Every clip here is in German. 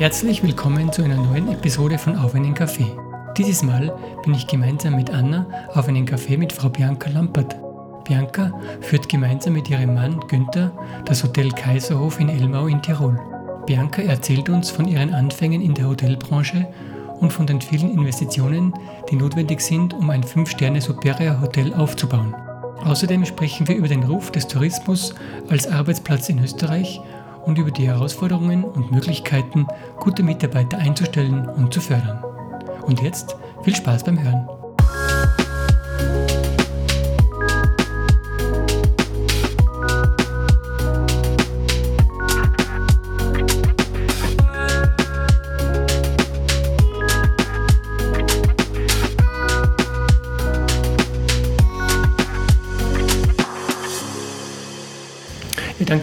Herzlich willkommen zu einer neuen Episode von Auf einen Kaffee. Dieses Mal bin ich gemeinsam mit Anna auf einen Kaffee mit Frau Bianca Lampert. Bianca führt gemeinsam mit ihrem Mann Günther das Hotel Kaiserhof in Elmau in Tirol. Bianca erzählt uns von ihren Anfängen in der Hotelbranche und von den vielen Investitionen, die notwendig sind, um ein 5-Sterne-Superior-Hotel aufzubauen. Außerdem sprechen wir über den Ruf des Tourismus als Arbeitsplatz in Österreich und über die Herausforderungen und Möglichkeiten, gute Mitarbeiter einzustellen und zu fördern. Und jetzt viel Spaß beim Hören.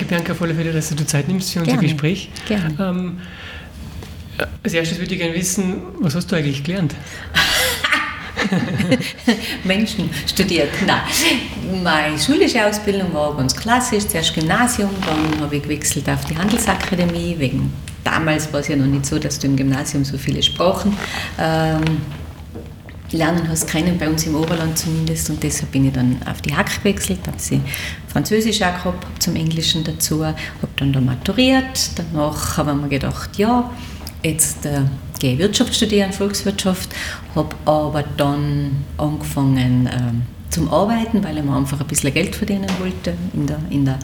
Bianca Fälle, dass du Zeit nimmst für unser Gerne. Gespräch. Gerne. Ähm, als erstes würde ich gerne wissen, was hast du eigentlich gelernt? Menschen studiert. Nein, meine schulische Ausbildung war ganz klassisch. Zuerst Gymnasium, dann habe ich gewechselt auf die Handelsakademie. Wegen damals war es ja noch nicht so, dass du im Gymnasium so viele Sprachen ähm, lernen hast können, bei uns im Oberland zumindest. Und deshalb bin ich dann auf die Hack gewechselt, habe sie Französisch auch gehabt, habe zum Englischen dazu, habe dann da maturiert. Danach habe ich mir gedacht, ja, jetzt äh, gehe ich Wirtschaft studieren, Volkswirtschaft, habe aber dann angefangen äh, zum Arbeiten, weil ich mir einfach ein bisschen Geld verdienen wollte in der, in der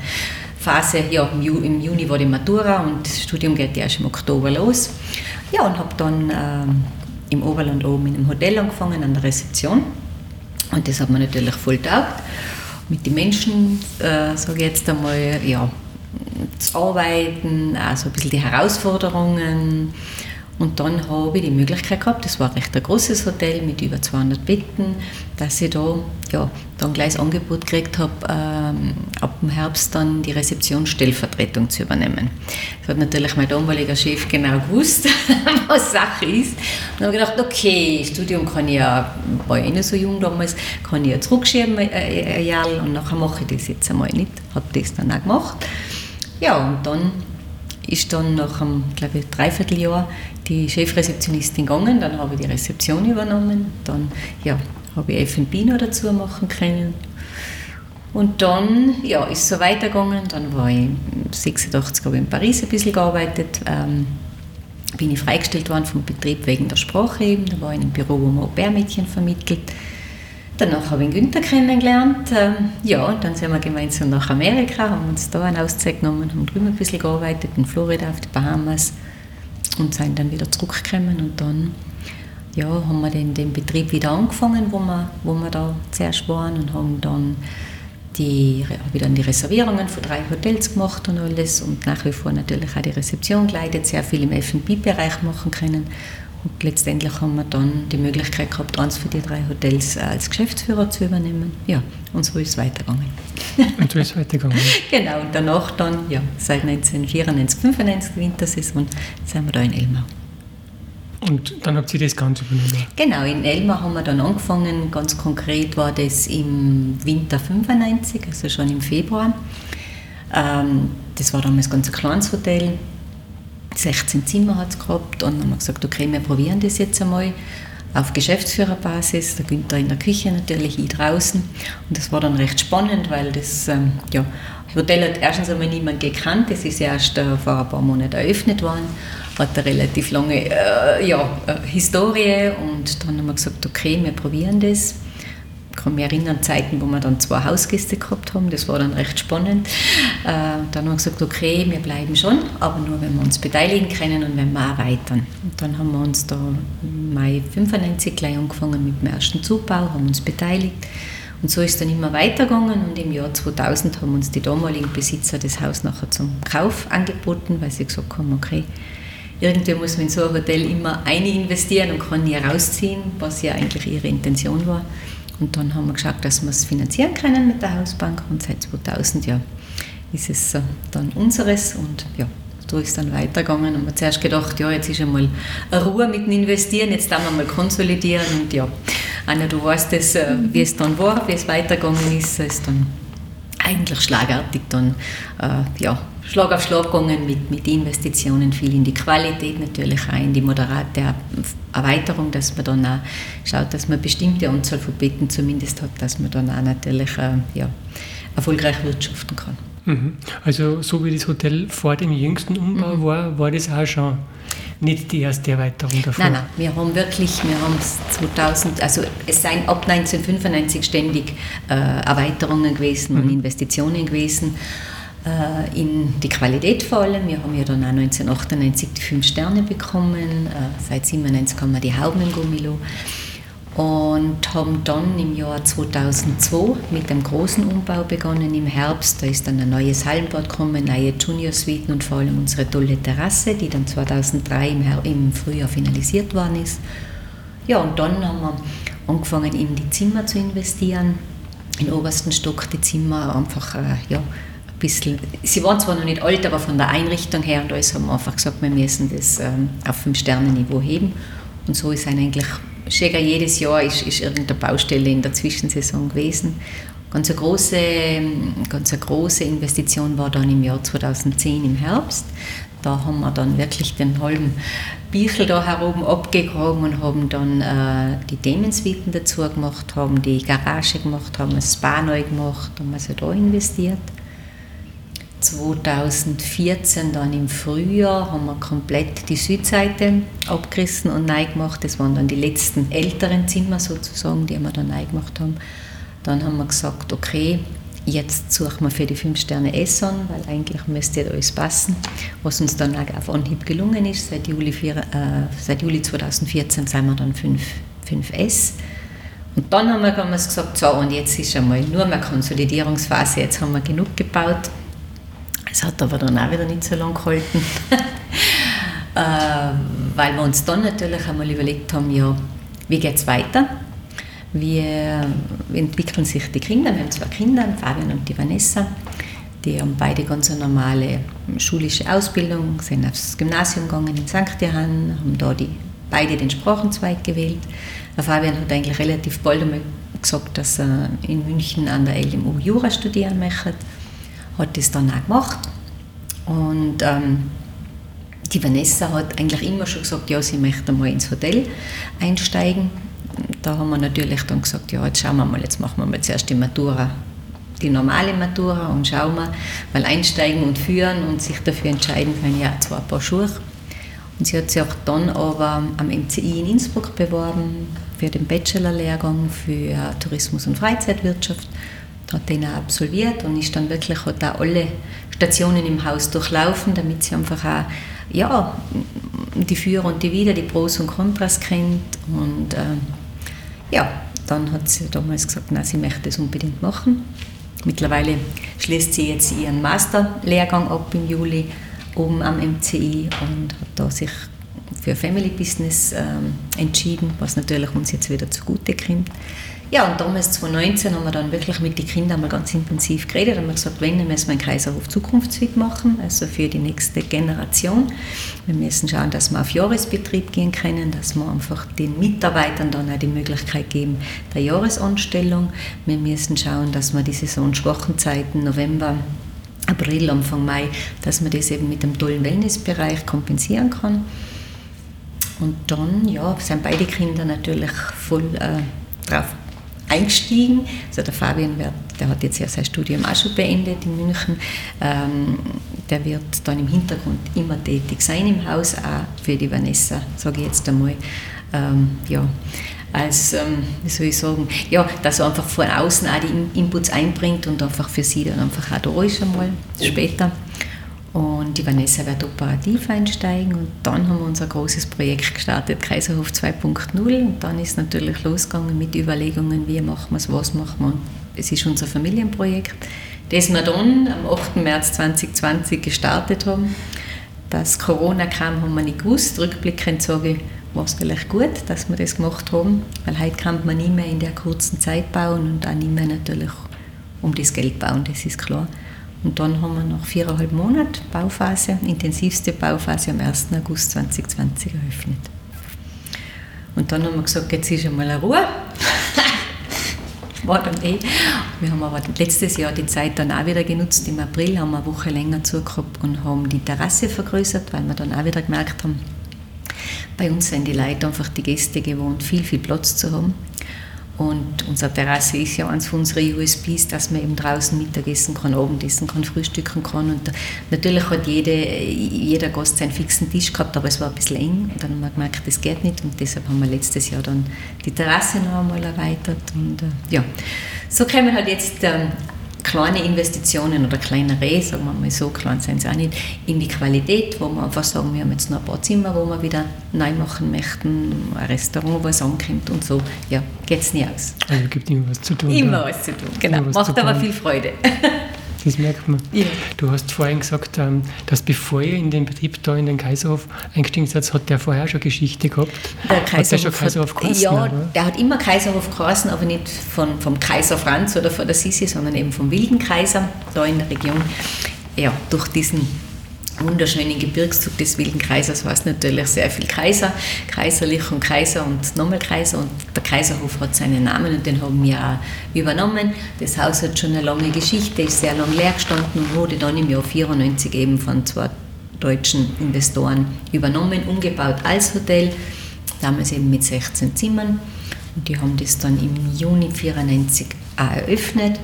Phase, ja, im, Ju im Juni war die Matura und das Studium geht ja erst im Oktober los. Ja, und habe dann äh, im Oberland oben in einem Hotel angefangen, an der Rezeption. Und das hat mir natürlich voll taugt. Mit den Menschen, äh, sage ich jetzt einmal, ja, zu arbeiten, also ein bisschen die Herausforderungen. Und dann habe ich die Möglichkeit gehabt, das war recht ein großes Hotel mit über 200 Betten, dass ich da ja, dann gleich das Angebot gekriegt habe, ähm, ab dem Herbst dann die Rezeptionsstellvertretung zu übernehmen. Das hat natürlich mein damaliger Chef genau gewusst, was Sache ist. Und dann habe ich gedacht, okay, Studium kann ich ja, war ich eh nicht so jung damals, kann ich ja zurückschieben äh, ein Jahr und nachher mache ich das jetzt einmal nicht. Habe das dann auch gemacht. Ja, und dann ist dann nach einem, glaube ich, Dreivierteljahr die Chefrezeptionistin gegangen, dann habe ich die Rezeption übernommen, dann ja, habe ich F&B noch dazu machen können. Und dann ja, ist es so weitergegangen, dann war ich 86 habe ich in Paris ein bisschen gearbeitet, ähm, bin ich freigestellt worden vom Betrieb wegen der Sprache eben, da war ich in einem Büro, wo man Au-pair-Mädchen vermittelt. Danach habe ich Günther kennengelernt. Ähm, ja, und dann sind wir gemeinsam nach Amerika, haben uns da eine Auszeit genommen, haben drüben ein bisschen gearbeitet, in Florida, auf die Bahamas und sind dann wieder zurückgekommen und dann ja, haben wir den, den Betrieb wieder angefangen, wo wir, wo wir da zuerst waren und haben dann die, habe die Reservierungen für drei Hotels gemacht und alles und nach wie vor natürlich auch die Rezeption geleitet, sehr viel im F&B-Bereich machen können und letztendlich haben wir dann die Möglichkeit gehabt, eins für die drei Hotels als Geschäftsführer zu übernehmen. Ja, und so ist es weitergegangen. Und so ist es weitergegangen. genau, und danach dann, ja, seit 1994, 95 Wintersaison, sind wir da in Elmau. Und dann habt ihr das Ganze übernommen? Genau, in Elmau haben wir dann angefangen. Ganz konkret war das im Winter 95, also schon im Februar. Ähm, das war damals ganz ein kleines Hotel. 16 Zimmer hat es gehabt und dann haben wir gesagt, okay, wir probieren das jetzt einmal auf Geschäftsführerbasis, der Günther in der Küche natürlich, ich draußen. Und das war dann recht spannend, weil das ähm, ja, Hotel hat erstens einmal niemand gekannt, das ist erst äh, vor ein paar Monaten eröffnet worden, hat eine relativ lange äh, ja, äh, Historie und dann haben wir gesagt, okay, wir probieren das. Kann mich erinnern, Zeiten, wo wir dann zwei Hausgäste gehabt haben, das war dann recht spannend. Äh, dann haben wir gesagt, okay, wir bleiben schon, aber nur, wenn wir uns beteiligen können und wenn wir erweitern. Und dann haben wir uns da im Mai 95 gleich angefangen mit dem ersten Zugbau, haben uns beteiligt. Und so ist dann immer weitergegangen und im Jahr 2000 haben uns die damaligen Besitzer das Haus nachher zum Kauf angeboten, weil sie gesagt haben, okay, irgendwie muss man in so ein Hotel immer eine investieren und kann nie rausziehen, was ja eigentlich ihre Intention war. Und dann haben wir geschaut, dass wir es finanzieren können mit der Hausbank und seit 2000 ja, ist es dann unseres und ja, so ist dann weitergegangen. Und wir zuerst gedacht, ja, jetzt ist einmal Ruhe mit dem Investieren, jetzt dann wir mal konsolidieren und ja, Anna, du weißt es, wie es dann war, wie es weitergegangen ist, ist dann eigentlich schlagartig dann äh, ja, Schlag auf Schlag gegangen mit, mit Investitionen, viel in die Qualität natürlich auch, in die moderate Erweiterung, dass man dann auch schaut, dass man eine bestimmte Anzahl von Betten zumindest hat, dass man dann auch natürlich äh, ja, erfolgreich wirtschaften kann. Mhm. Also so wie das Hotel vor dem jüngsten Umbau mhm. war, war das auch schon nicht die erste Erweiterung davon? Nein, nein, wir haben wirklich, wir haben 2000, also es seien ab 1995 ständig äh, Erweiterungen gewesen mhm. und Investitionen gewesen in die Qualität vor allem. Wir haben ja dann auch 1998 die fünf Sterne bekommen, äh, seit 97 haben wir die Hauben im Gummilo und haben dann im Jahr 2002 mit dem großen Umbau begonnen im Herbst. Da ist dann ein neues Hallenbad gekommen, neue Junior-Suiten und vor allem unsere tolle Terrasse, die dann 2003 im, Her im Frühjahr finalisiert worden ist. Ja, und dann haben wir angefangen, in die Zimmer zu investieren. Im obersten Stock die Zimmer einfach, äh, ja, bisschen, sie waren zwar noch nicht alt, aber von der Einrichtung her und alles haben wir einfach gesagt, wir müssen das ähm, auf Fünf-Sterne-Niveau heben. Und so ist eigentlich Schäger jedes Jahr ist, ist irgendeine Baustelle in der Zwischensaison gewesen. Ganz eine, große, ganz eine große Investition war dann im Jahr 2010 im Herbst. Da haben wir dann wirklich den halben Bichel da herum abgegraben und haben dann äh, die Themensuiten dazu gemacht, haben die Garage gemacht, haben das Spa neu gemacht, haben also da investiert. 2014 dann im Frühjahr haben wir komplett die Südseite abgerissen und neu gemacht. Das waren dann die letzten älteren Zimmer sozusagen, die wir dann neu gemacht haben. Dann haben wir gesagt, okay, jetzt suchen wir für die 5 Sterne Esson, weil eigentlich müsste alles passen, was uns dann auch auf Anhieb gelungen ist. Seit Juli, 4, äh, seit Juli 2014 sind wir dann 5, 5S. Und dann haben wir gesagt, so und jetzt ist einmal nur mehr Konsolidierungsphase, jetzt haben wir genug gebaut, es hat aber dann auch wieder nicht so lange gehalten, äh, weil wir uns dann natürlich einmal überlegt haben, ja, wie geht es weiter? Wie entwickeln sich die Kinder? Wir haben zwei Kinder, Fabian und die Vanessa. Die haben beide ganz eine normale schulische Ausbildung, sind aufs Gymnasium gegangen in St. Johann, haben da die, beide den Sprachenzweig gewählt. Der Fabian hat eigentlich relativ bald einmal gesagt, dass er in München an der LMU Jura studieren möchte hat das dann auch gemacht. Und ähm, die Vanessa hat eigentlich immer schon gesagt, ja, sie möchte mal ins Hotel einsteigen. Da haben wir natürlich dann gesagt, ja, jetzt schauen wir mal, jetzt machen wir mal zuerst die Matura, die normale Matura und schauen wir, weil einsteigen und führen und sich dafür entscheiden können, ja, zwar ein paar Schuhe. Und sie hat sich auch dann aber am MCI in Innsbruck beworben für den Bachelorlehrgang für Tourismus und Freizeitwirtschaft hat den auch absolviert und ist dann wirklich hat auch alle Stationen im Haus durchlaufen, damit sie einfach auch ja, die Für und die Wider, die Pros und Kontras kennt und äh, ja, dann hat sie damals gesagt, na, sie möchte das unbedingt machen. Mittlerweile schließt sie jetzt ihren Masterlehrgang ab im Juli oben am MCI und hat da sich für Family Business ähm, entschieden, was natürlich uns jetzt wieder zugute kommt. Ja, und damals, 2019, haben wir dann wirklich mit den Kindern mal ganz intensiv geredet. Haben wir gesagt, wenn, dann müssen wir einen Kaiserhof Zukunftsfit machen, also für die nächste Generation. Wir müssen schauen, dass wir auf Jahresbetrieb gehen können, dass wir einfach den Mitarbeitern dann auch die Möglichkeit geben der Jahresanstellung. Wir müssen schauen, dass wir die saisonschwachen Zeiten, November, April, Anfang Mai, dass man das eben mit dem tollen Wellnessbereich kompensieren kann. Und dann ja, sind beide Kinder natürlich voll äh, drauf eingestiegen. Also der Fabian, wird, der hat jetzt ja sein Studium auch schon beendet in München. Ähm, der wird dann im Hintergrund immer tätig sein im Haus, auch für die Vanessa, sage ich jetzt einmal. Ähm, ja, als, ähm, wie soll ich sagen, ja, dass er einfach von außen auch die Inputs einbringt und einfach für sie dann einfach auch da ist einmal später. Und die Vanessa wird operativ einsteigen und dann haben wir unser großes Projekt gestartet, Kaiserhof 2.0 und dann ist natürlich losgegangen mit Überlegungen, wie machen wir es, was machen wir. Es ist unser Familienprojekt, das wir dann am 8. März 2020 gestartet haben. Dass Corona kam, haben wir nicht gewusst. Rückblickend sage ich, war es vielleicht gut, dass wir das gemacht haben, weil heute kann man nicht mehr in der kurzen Zeit bauen und auch nicht mehr natürlich um das Geld bauen, das ist klar. Und dann haben wir nach viereinhalb Monaten Bauphase, intensivste Bauphase am 1. August 2020 eröffnet. Und dann haben wir gesagt, jetzt ist einmal eine Ruhe. war dann eh. Wir haben aber letztes Jahr die Zeit dann auch wieder genutzt. Im April haben wir eine Woche länger zugehabt und haben die Terrasse vergrößert, weil wir dann auch wieder gemerkt haben, bei uns sind die Leute einfach die Gäste gewohnt, viel, viel Platz zu haben. Und unsere Terrasse ist ja eines von unseren USPs, dass man eben draußen Mittagessen kann, Abendessen kann, frühstücken kann. Und natürlich hat jede, jeder Gast seinen fixen Tisch gehabt, aber es war ein bisschen eng. Und dann haben wir gemerkt, das geht nicht. Und deshalb haben wir letztes Jahr dann die Terrasse noch einmal erweitert. Und äh, ja, so kommen halt jetzt ähm, kleine Investitionen oder kleinere, sagen wir mal so, klein sind sie auch nicht, in die Qualität, wo wir einfach sagen, wir haben jetzt noch ein paar Zimmer, wo wir wieder neu machen möchten, ein Restaurant, wo es ankommt und so, ja, geht es nie aus. Also gibt immer was zu tun. Immer da. was zu tun, genau. Macht aber viel Freude. Das merkt man. Ja. Du hast vorhin gesagt, ähm, dass bevor ihr in den Betrieb da in den Kaiserhof eingestiegen seid, hat der vorher schon Geschichte gehabt. Der Kaiserhof hat der schon Kaiserhof hat, Ja, oder? der hat immer Kaiserhof geheißen, aber nicht von, vom Kaiser Franz oder von der Sisi, sondern eben vom Wilden Kaiser da in der Region. Ja, durch diesen wunderschönen Gebirgszug des Wilden Kaisers war es natürlich sehr viel Kaiser, Kaiserlich und Kaiser und nochmal Kaiser und der Kaiserhof hat seinen Namen und den haben wir auch übernommen. Das Haus hat schon eine lange Geschichte, ist sehr lange leer gestanden und wurde dann im Jahr 94 eben von zwei deutschen Investoren übernommen, umgebaut als Hotel, damals eben mit 16 Zimmern. Und die haben das dann im Juni 94 auch eröffnet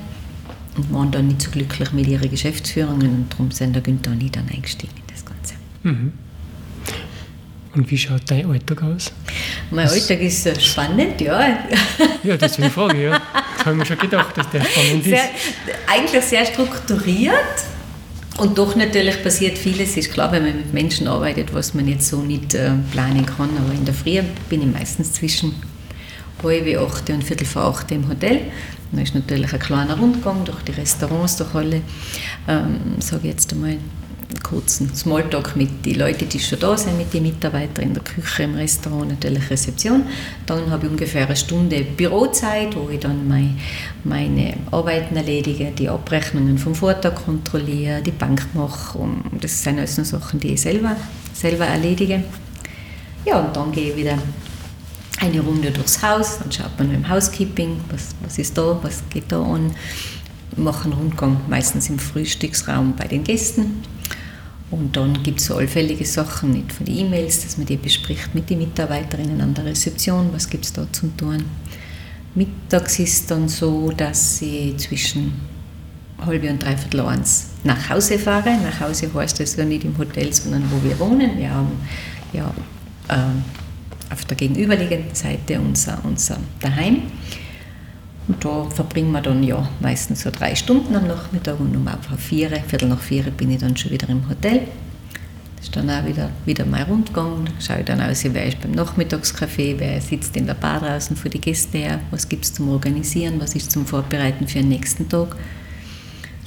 und waren dann nicht so glücklich mit ihren Geschäftsführungen und darum sind der Günther und ich dann eingestiegen in das Ganze. Mhm. Und wie schaut dein Alltag aus? Mein Was? Alltag ist äh, spannend, ja. Ja, deswegen frage ich, ja. Das habe ich mir schon gedacht, dass der spannend sehr, ist. Eigentlich sehr strukturiert und doch natürlich passiert vieles. Ist klar, wenn man mit Menschen arbeitet, was man jetzt so nicht äh, planen kann. Aber in der Früh bin ich meistens zwischen halb acht und viertel vor acht im Hotel. Da ist natürlich ein kleiner Rundgang durch die Restaurants, durch alle, ähm, sage ich jetzt einmal, kurzen Smalltalk mit den Leuten, die schon da sind, mit den Mitarbeitern in der Küche, im Restaurant, natürlich Rezeption. Dann habe ich ungefähr eine Stunde Bürozeit, wo ich dann meine, meine Arbeiten erledige, die Abrechnungen vom Vortag kontrolliere, die Bank mache. Und das sind alles nur Sachen, die ich selber, selber erledige. Ja, und dann gehe ich wieder eine Runde durchs Haus, dann schaut man im Housekeeping, was, was ist da, was geht da an, machen Rundgang meistens im Frühstücksraum bei den Gästen. Und dann gibt es so allfällige Sachen, nicht von den E-Mails, dass man die bespricht mit den Mitarbeiterinnen an der Rezeption, was gibt es da zum tun. Mittags ist dann so, dass ich zwischen halb und dreiviertel eins nach Hause fahre. Nach Hause heißt das ja nicht im Hotel, sondern wo wir wohnen. Wir haben ja äh, auf der gegenüberliegenden Seite unser, unser Daheim. Und da verbringen wir dann ja meistens so drei Stunden am Nachmittag und um vier, Viertel nach vier bin ich dann schon wieder im Hotel. Das ist dann auch wieder, wieder mein Rundgang. Da schaue ich dann aus, wer ist beim Nachmittagskaffee, wer sitzt in der Bar draußen für die Gäste her, was gibt es zum Organisieren, was ist zum Vorbereiten für den nächsten Tag.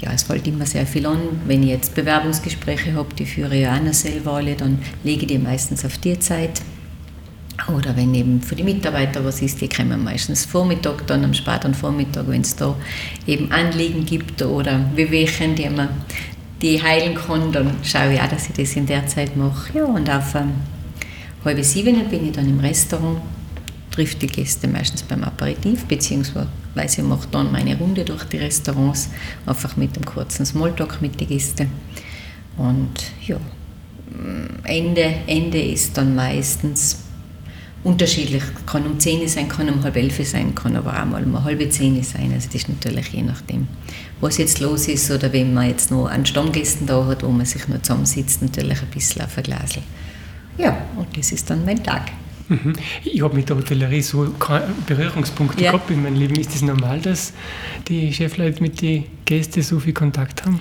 Ja, es fällt immer sehr viel an. Wenn ich jetzt Bewerbungsgespräche habe, die führe ich auch noch selber alle, dann lege ich die meistens auf die Zeit. Oder wenn eben für die Mitarbeiter was ist, die kommen meistens Vormittag, dann am späten Vormittag, wenn es da eben Anliegen gibt oder Wehwehchen, die man die heilen kann, dann schaue ich auch, dass ich das in der Zeit mache. Ja, und auf ähm, halb sieben bin ich dann im Restaurant, trifft die Gäste meistens beim Aperitif, beziehungsweise ich mache dann meine Runde durch die Restaurants, einfach mit einem kurzen Smalltalk mit den Gästen. Und ja, Ende, Ende ist dann meistens unterschiedlich. Kann um 10 sein, kann um halb 11 sein, kann aber auch mal um halbe 10 sein. Also das ist natürlich je nachdem, was jetzt los ist oder wenn man jetzt noch einen Stammgästen da hat, wo man sich noch zusammensitzt, natürlich ein bisschen auf ein Glasl. Ja, und das ist dann mein Tag. Mhm. Ich habe mit der Hotellerie so Berührungspunkte ja. gehabt in meinem Leben. Ist es das normal, dass die Chefleute mit den Gästen so viel Kontakt haben?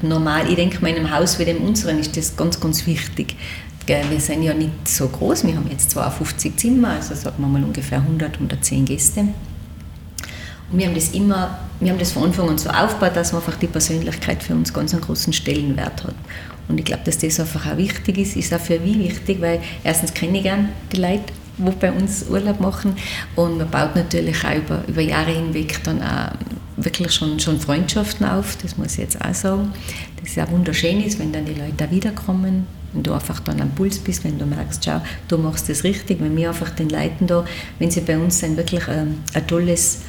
Normal. Ich denke, in einem Haus wie dem unseren ist das ganz, ganz wichtig. Wir sind ja nicht so groß, wir haben jetzt 52 Zimmer, also sagen wir mal ungefähr 100, 110 Gäste. Und wir haben das immer, wir haben das von Anfang an so aufgebaut, dass einfach die Persönlichkeit für uns ganz einen großen Stellenwert hat. Und ich glaube, dass das einfach auch wichtig ist, ist auch für mich wichtig, weil erstens kenne ich gerne die Leute, die bei uns Urlaub machen und man baut natürlich auch über, über Jahre hinweg dann auch wirklich schon, schon Freundschaften auf, das muss ich jetzt auch sagen. Das ist ja wunderschön ist, wenn dann die Leute da wiederkommen, wenn du einfach dann am Puls bist, wenn du merkst, schau, du machst das richtig, wenn wir einfach den Leuten da, wenn sie bei uns sind, wirklich ein, ähm, ein tolles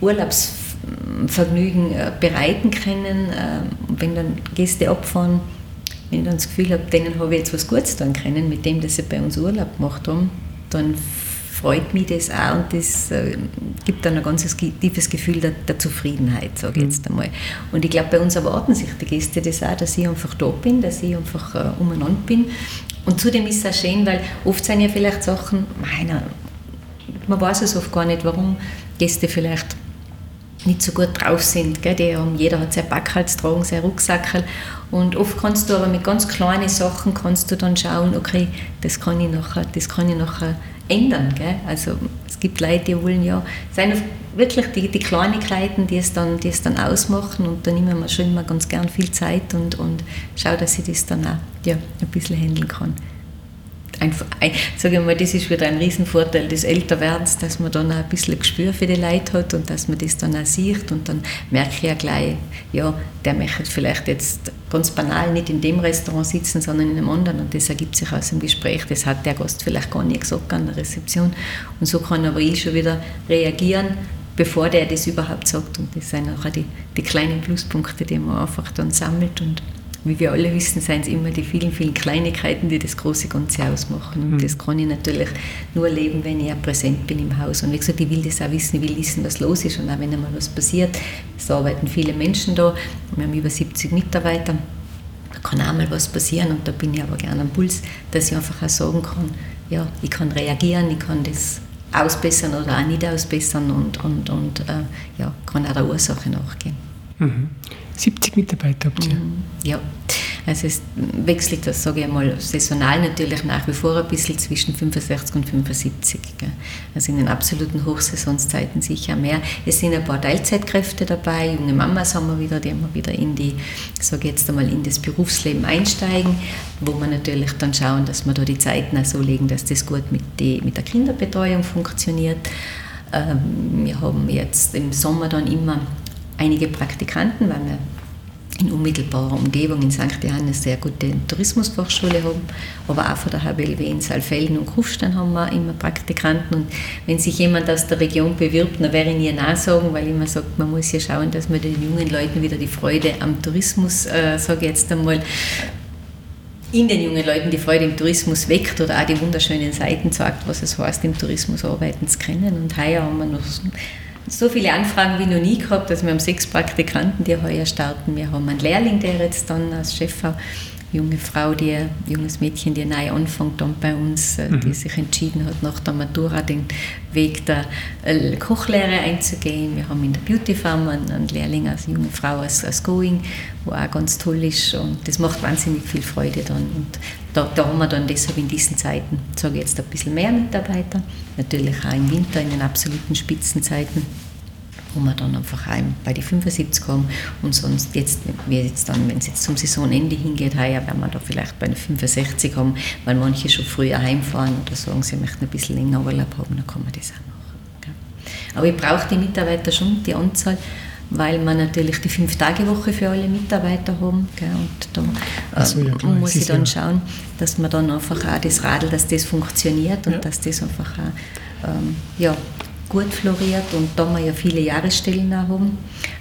Urlaubsvergnügen äh, bereiten können. Ähm, wenn dann Gäste abfahren, wenn ich dann das Gefühl habe, denen habe ich jetzt was Gutes tun können, mit dem, dass sie bei uns Urlaub gemacht haben, dann freut mich das auch und das äh, gibt dann ein ganz tiefes Gefühl der, der Zufriedenheit, sage ich mhm. jetzt einmal. Und ich glaube, bei uns erwarten sich die Gäste das auch, dass ich einfach da bin, dass ich einfach äh, umeinander bin. Und zudem ist es auch schön, weil oft sind ja vielleicht Sachen, meiner, man weiß es oft gar nicht, warum Gäste vielleicht nicht so gut drauf sind. Gell? Die haben, jeder hat sein Backhals tragen, sein Rucksackel. Und oft kannst du aber mit ganz kleinen Sachen kannst du dann schauen, okay, das kann ich nachher, das kann ich nachher ändern. Gell? Also es gibt Leute, die wollen ja, es sind wirklich die, die Kleinigkeiten, die es, dann, die es dann ausmachen und da nehmen wir schon immer ganz gern viel Zeit und, und schaue, dass ich das dann auch ja, ein bisschen handeln kann ein, ein, sage ich mal, das ist wieder ein Riesenvorteil des Älterwerdens, dass man dann auch ein bisschen Gespür für die Leute hat und dass man das dann auch sieht. Und dann merke ich ja gleich, ja, der möchte vielleicht jetzt ganz banal nicht in dem Restaurant sitzen, sondern in einem anderen. Und das ergibt sich aus dem Gespräch, das hat der Gast vielleicht gar nicht gesagt an der Rezeption. Und so kann aber ich schon wieder reagieren, bevor der das überhaupt sagt. Und das sind auch die, die kleinen Pluspunkte, die man einfach dann sammelt. Und wie wir alle wissen, sind es immer die vielen, vielen Kleinigkeiten, die das große Ganze ausmachen. Und mhm. das kann ich natürlich nur erleben, wenn ich auch präsent bin im Haus. Und wie gesagt, ich will das auch wissen, ich will wissen, was los ist und auch wenn einmal was passiert. Es arbeiten viele Menschen da, wir haben über 70 Mitarbeiter. Da kann auch mal was passieren und da bin ich aber gerne am Puls, dass ich einfach auch sagen kann, ja, ich kann reagieren, ich kann das ausbessern oder auch nicht ausbessern und, und, und äh, ja, kann auch der Ursache nachgehen. Mhm. 70 Mitarbeiter habt ihr? Mhm. Ja, also es wechselt das, sage ich einmal, saisonal natürlich nach wie vor ein bisschen zwischen 65 und 75. Gell. Also in den absoluten Hochsaisonszeiten sicher mehr. Es sind ein paar Teilzeitkräfte dabei, junge Mamas haben wir wieder, die wir wieder in die, sage jetzt einmal, in das Berufsleben einsteigen, wo wir natürlich dann schauen, dass wir da die Zeiten auch so legen, dass das gut mit, die, mit der Kinderbetreuung funktioniert. Ähm, wir haben jetzt im Sommer dann immer einige Praktikanten, weil wir in unmittelbarer Umgebung in St. Johannes sehr gute Tourismusfachschule haben, aber auch von der HBLW in Saalfelden und Kufstein haben wir immer Praktikanten und wenn sich jemand aus der Region bewirbt, dann wäre ich ihr nachsagen, weil ich immer sage, man muss ja schauen, dass man den jungen Leuten wieder die Freude am Tourismus, äh, sage ich jetzt einmal, in den jungen Leuten die Freude im Tourismus weckt oder auch die wunderschönen Seiten zeigt, was es heißt, im Tourismus arbeiten zu können. Und heuer haben wir noch so viele Anfragen wie noch nie gehabt. Also wir haben sechs Praktikanten, die heuer starten. Wir haben einen Lehrling, der jetzt dann als Chef junge Frau, die, junges Mädchen, die neu anfängt dann bei uns, äh, mhm. die sich entschieden hat, nach der Matura den Weg der äh, Kochlehre einzugehen. Wir haben in der Beauty Farm einen, einen Lehrling als junge Frau als, als Going, wo auch ganz toll ist und das macht wahnsinnig viel Freude dann. Und da, da haben wir dann deshalb in diesen Zeiten, sage ich jetzt, ein bisschen mehr Mitarbeiter, natürlich auch im Winter in den absoluten Spitzenzeiten wo wir dann einfach heim bei die 75 haben und sonst jetzt, wir jetzt dann, wenn es jetzt zum Saisonende hingeht, heuer werden wir da vielleicht bei den 65 haben, weil manche schon früher heimfahren oder sagen, sie möchten ein bisschen länger Urlaub haben, dann kann man das auch machen. Aber ich brauche die Mitarbeiter schon, die Anzahl, weil wir natürlich die Fünf-Tage-Woche für alle Mitarbeiter haben. Gell? Und da so, ja, muss ich dann schauen, dass man dann einfach auch das Radl, dass das funktioniert und ja. dass das einfach auch ähm, ja, gut floriert und da wir ja viele Jahresstellen auch haben,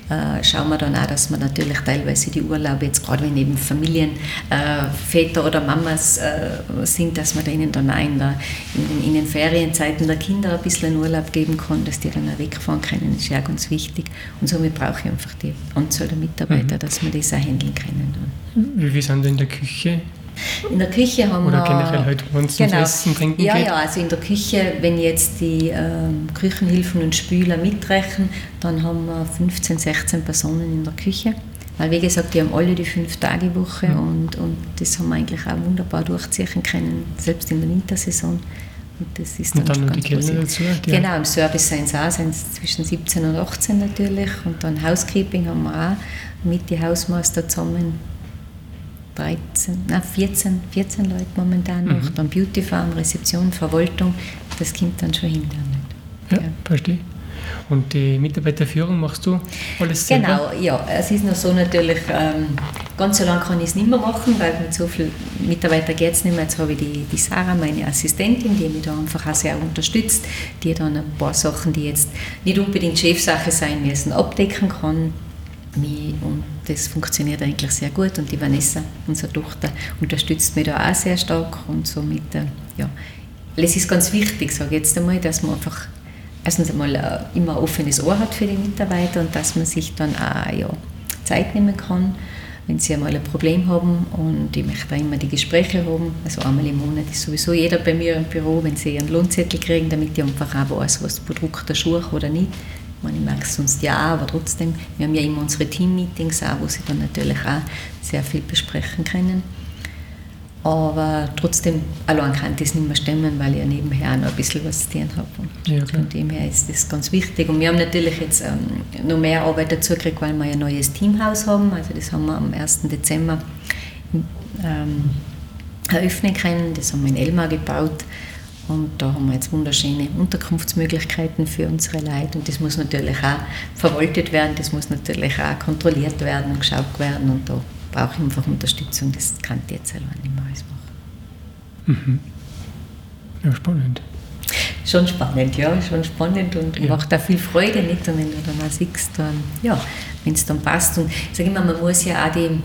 äh, schauen wir dann auch, dass wir natürlich teilweise die Urlaube, jetzt gerade wenn eben Familien, äh, Väter oder Mamas äh, sind, dass man denen dann auch in, der, in, den, in, den, Ferienzeiten der Kinder ein bisschen Urlaub geben kann, dass die dann auch wegfahren können, das ist ja ganz wichtig. Und somit brauche ich einfach die Anzahl der Mitarbeiter, mhm. dass wir das auch handeln können. Wie viele sind in der Küche? In der Küche haben Oder wir. Oder generell halt, wenn es genau. Essen, Trinken Ja, geht. ja, also in der Küche, wenn jetzt die ähm, Küchenhilfen und Spüler mitrechnen, dann haben wir 15, 16 Personen in der Küche. Weil, wie gesagt, die haben alle die Fünf-Tage-Woche mhm. und, und das haben wir eigentlich auch wunderbar durchziehen können, selbst in der Wintersaison. Und das ist dann, und dann noch die Kellner dazu? Die genau, im Service sind es auch, sind es zwischen 17 und 18 natürlich. Und dann Housekeeping haben wir auch mit den Hausmeister zusammen 13, na 14, 14 Leute momentan noch. Mhm. Dann Beauty Farm, Rezeption, Verwaltung, das kommt dann schon hinter. Ja, ja, verstehe. Und die Mitarbeiterführung machst du alles selber? Genau, ja. Es ist noch so natürlich, ähm, ganz so lange kann ich es nicht mehr machen, weil mit so vielen Mitarbeitern geht es nicht mehr. Jetzt habe ich die, die Sarah, meine Assistentin, die mich da einfach auch sehr unterstützt, die dann ein paar Sachen, die jetzt nicht unbedingt Chefsache sein müssen, abdecken kann. Und das funktioniert eigentlich sehr gut. Und die Vanessa, unsere Tochter, unterstützt mich da auch sehr stark. Und somit, äh, ja, es ist ganz wichtig, sage ich jetzt einmal, dass man einfach erstens einmal äh, immer ein offenes Ohr hat für die Mitarbeiter und dass man sich dann auch ja, Zeit nehmen kann, wenn sie einmal ein Problem haben. Und ich möchte auch immer die Gespräche haben. Also einmal im Monat ist sowieso jeder bei mir im Büro, wenn sie ihren Lohnzettel kriegen, damit ich einfach auch weiß, was bedruckt der Schuh oder nicht. Ich, meine, ich merke es sonst ja aber trotzdem, wir haben ja immer unsere Team-Meetings auch, wo sie dann natürlich auch sehr viel besprechen können. Aber trotzdem, allein kann das nicht mehr stemmen, weil ich ja nebenher noch ein bisschen was zu tun habe. Und ja, von dem her ist das ganz wichtig. Und wir haben natürlich jetzt ähm, noch mehr Arbeit dazu gekriegt, weil wir ein neues Teamhaus haben. Also das haben wir am 1. Dezember ähm, eröffnen können. Das haben wir in Elmar gebaut. Und da haben wir jetzt wunderschöne Unterkunftsmöglichkeiten für unsere Leute. Und das muss natürlich auch verwaltet werden, das muss natürlich auch kontrolliert werden und geschaut werden. Und da brauche ich einfach Unterstützung. Das kann ich jetzt selber nicht mehr alles machen. Mhm. Ja, spannend. Schon spannend, ja, schon spannend und ja. macht auch viel Freude, nicht? Und wenn du dann auch siehst, dann, ja, wenn es dann passt. Und ich sage immer, man muss ja auch die,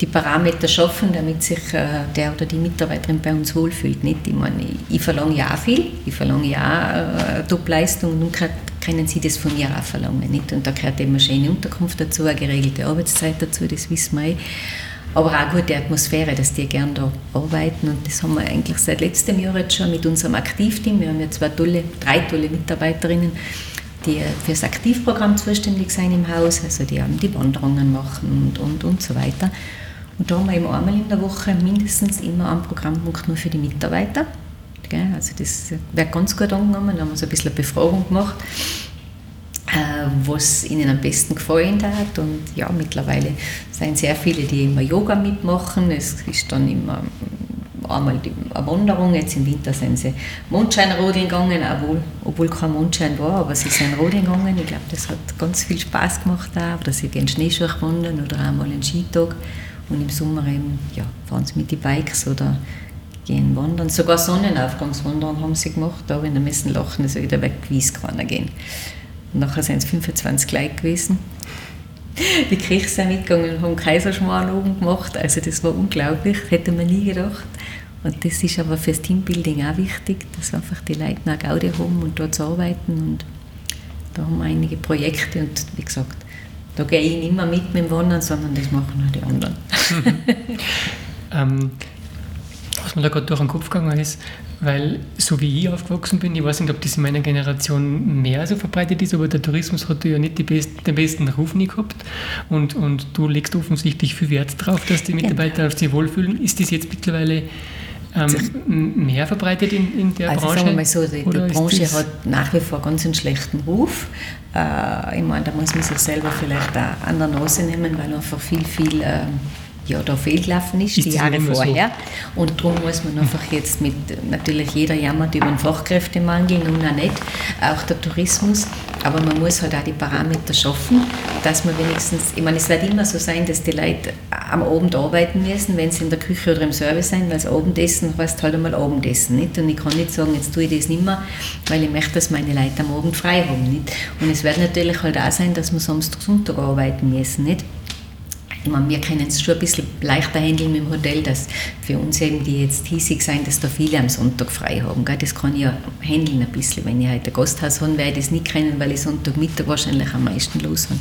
die Parameter schaffen, damit sich äh, der oder die Mitarbeiterin bei uns wohlfühlt. Nicht? Ich, meine, ich, verlange ja auch viel, ich verlange ja äh, Top-Leistung und nun können Sie das von mir auch verlangen. Nicht? Und da gehört eben eine schöne Unterkunft dazu, eine geregelte Arbeitszeit dazu, das wissen wir eh. Aber auch eine gute Atmosphäre, dass die gerne da arbeiten. Und das haben wir eigentlich seit letztem Jahr jetzt schon mit unserem Aktivteam. Wir haben ja zwei tolle, drei tolle Mitarbeiterinnen, die für das Aktivprogramm zuständig sind im Haus, also die haben die Wanderungen machen und, und, und so weiter. Und da haben wir eben einmal in der Woche mindestens immer einen Programmpunkt nur für die Mitarbeiter. Also das wird ganz gut angenommen. Da haben wir so ein bisschen eine Befragung gemacht, äh, was ihnen am besten gefallen hat. Und ja, mittlerweile sind sehr viele, die immer Yoga mitmachen. Es ist dann immer einmal eine Wanderung, jetzt im Winter sind sie Mondscheinrodeln gegangen, obwohl, obwohl kein Mondschein war, aber sie sind rodeln gegangen. Ich glaube, das hat ganz viel Spaß gemacht auch. Oder sie gehen Schneeschuh wandern oder einmal einen Skitag. Und im Sommer eben, ja, fahren sie mit den Bikes oder gehen wandern. Sogar Sonnenaufgangswandern haben sie gemacht, da in der Messen lachen, also wieder weg, wie es gehen. Und nachher sind es 25 Leute gewesen. Die Kirche sind mitgegangen und haben Kaiserschmarrn oben gemacht. Also das war unglaublich, hätte man nie gedacht. Und das ist aber fürs Teambuilding auch wichtig, dass einfach die Leute eine Gaudi haben und dort arbeiten. Und da haben wir einige Projekte und wie gesagt, da gehe ich nicht mehr mit mit dem Wandern, sondern das machen auch die anderen. ähm, was mir da gerade durch den Kopf gegangen ist, weil so wie ich aufgewachsen bin, ich weiß nicht, ob das in meiner Generation mehr so verbreitet ist, aber der Tourismus hat ja nicht best, den besten Ruf nie gehabt und, und du legst offensichtlich viel Wert darauf, dass die Mitarbeiter ja. sich wohlfühlen. Ist das jetzt mittlerweile ähm, mehr verbreitet in, in der also Branche? Sagen wir mal so, die, die Branche hat nach wie vor ganz einen schlechten Ruf. Äh, ich meine, da muss man sich selber vielleicht auch an der Nase nehmen, weil einfach viel, viel... Äh, ja, da fehlgelaufen ist, ist die Jahre vorher. So? Und darum muss man einfach jetzt mit, natürlich jeder jammert über den Fachkräftemangel, nun auch nicht, auch der Tourismus, aber man muss halt auch die Parameter schaffen, dass man wenigstens, ich meine, es wird immer so sein, dass die Leute am Abend arbeiten müssen, wenn sie in der Küche oder im Service sind, weil das Abendessen heißt halt einmal Abendessen, nicht? Und ich kann nicht sagen, jetzt tue ich das nicht mehr, weil ich möchte, dass meine Leute am Abend frei haben, nicht? Und es wird natürlich halt auch sein, dass wir Samstag, Sonntag arbeiten müssen, nicht? Meine, wir können es schon ein bisschen leichter handeln mit dem Hotel, dass für uns eben, die jetzt hiesig sind, dass da viele am Sonntag frei haben. Gell? Das kann ich ja handeln ein bisschen. Wenn ich heute ein Gasthaus habe, werde ich das nicht können, weil ich Sonntagmittag wahrscheinlich am meisten los habe.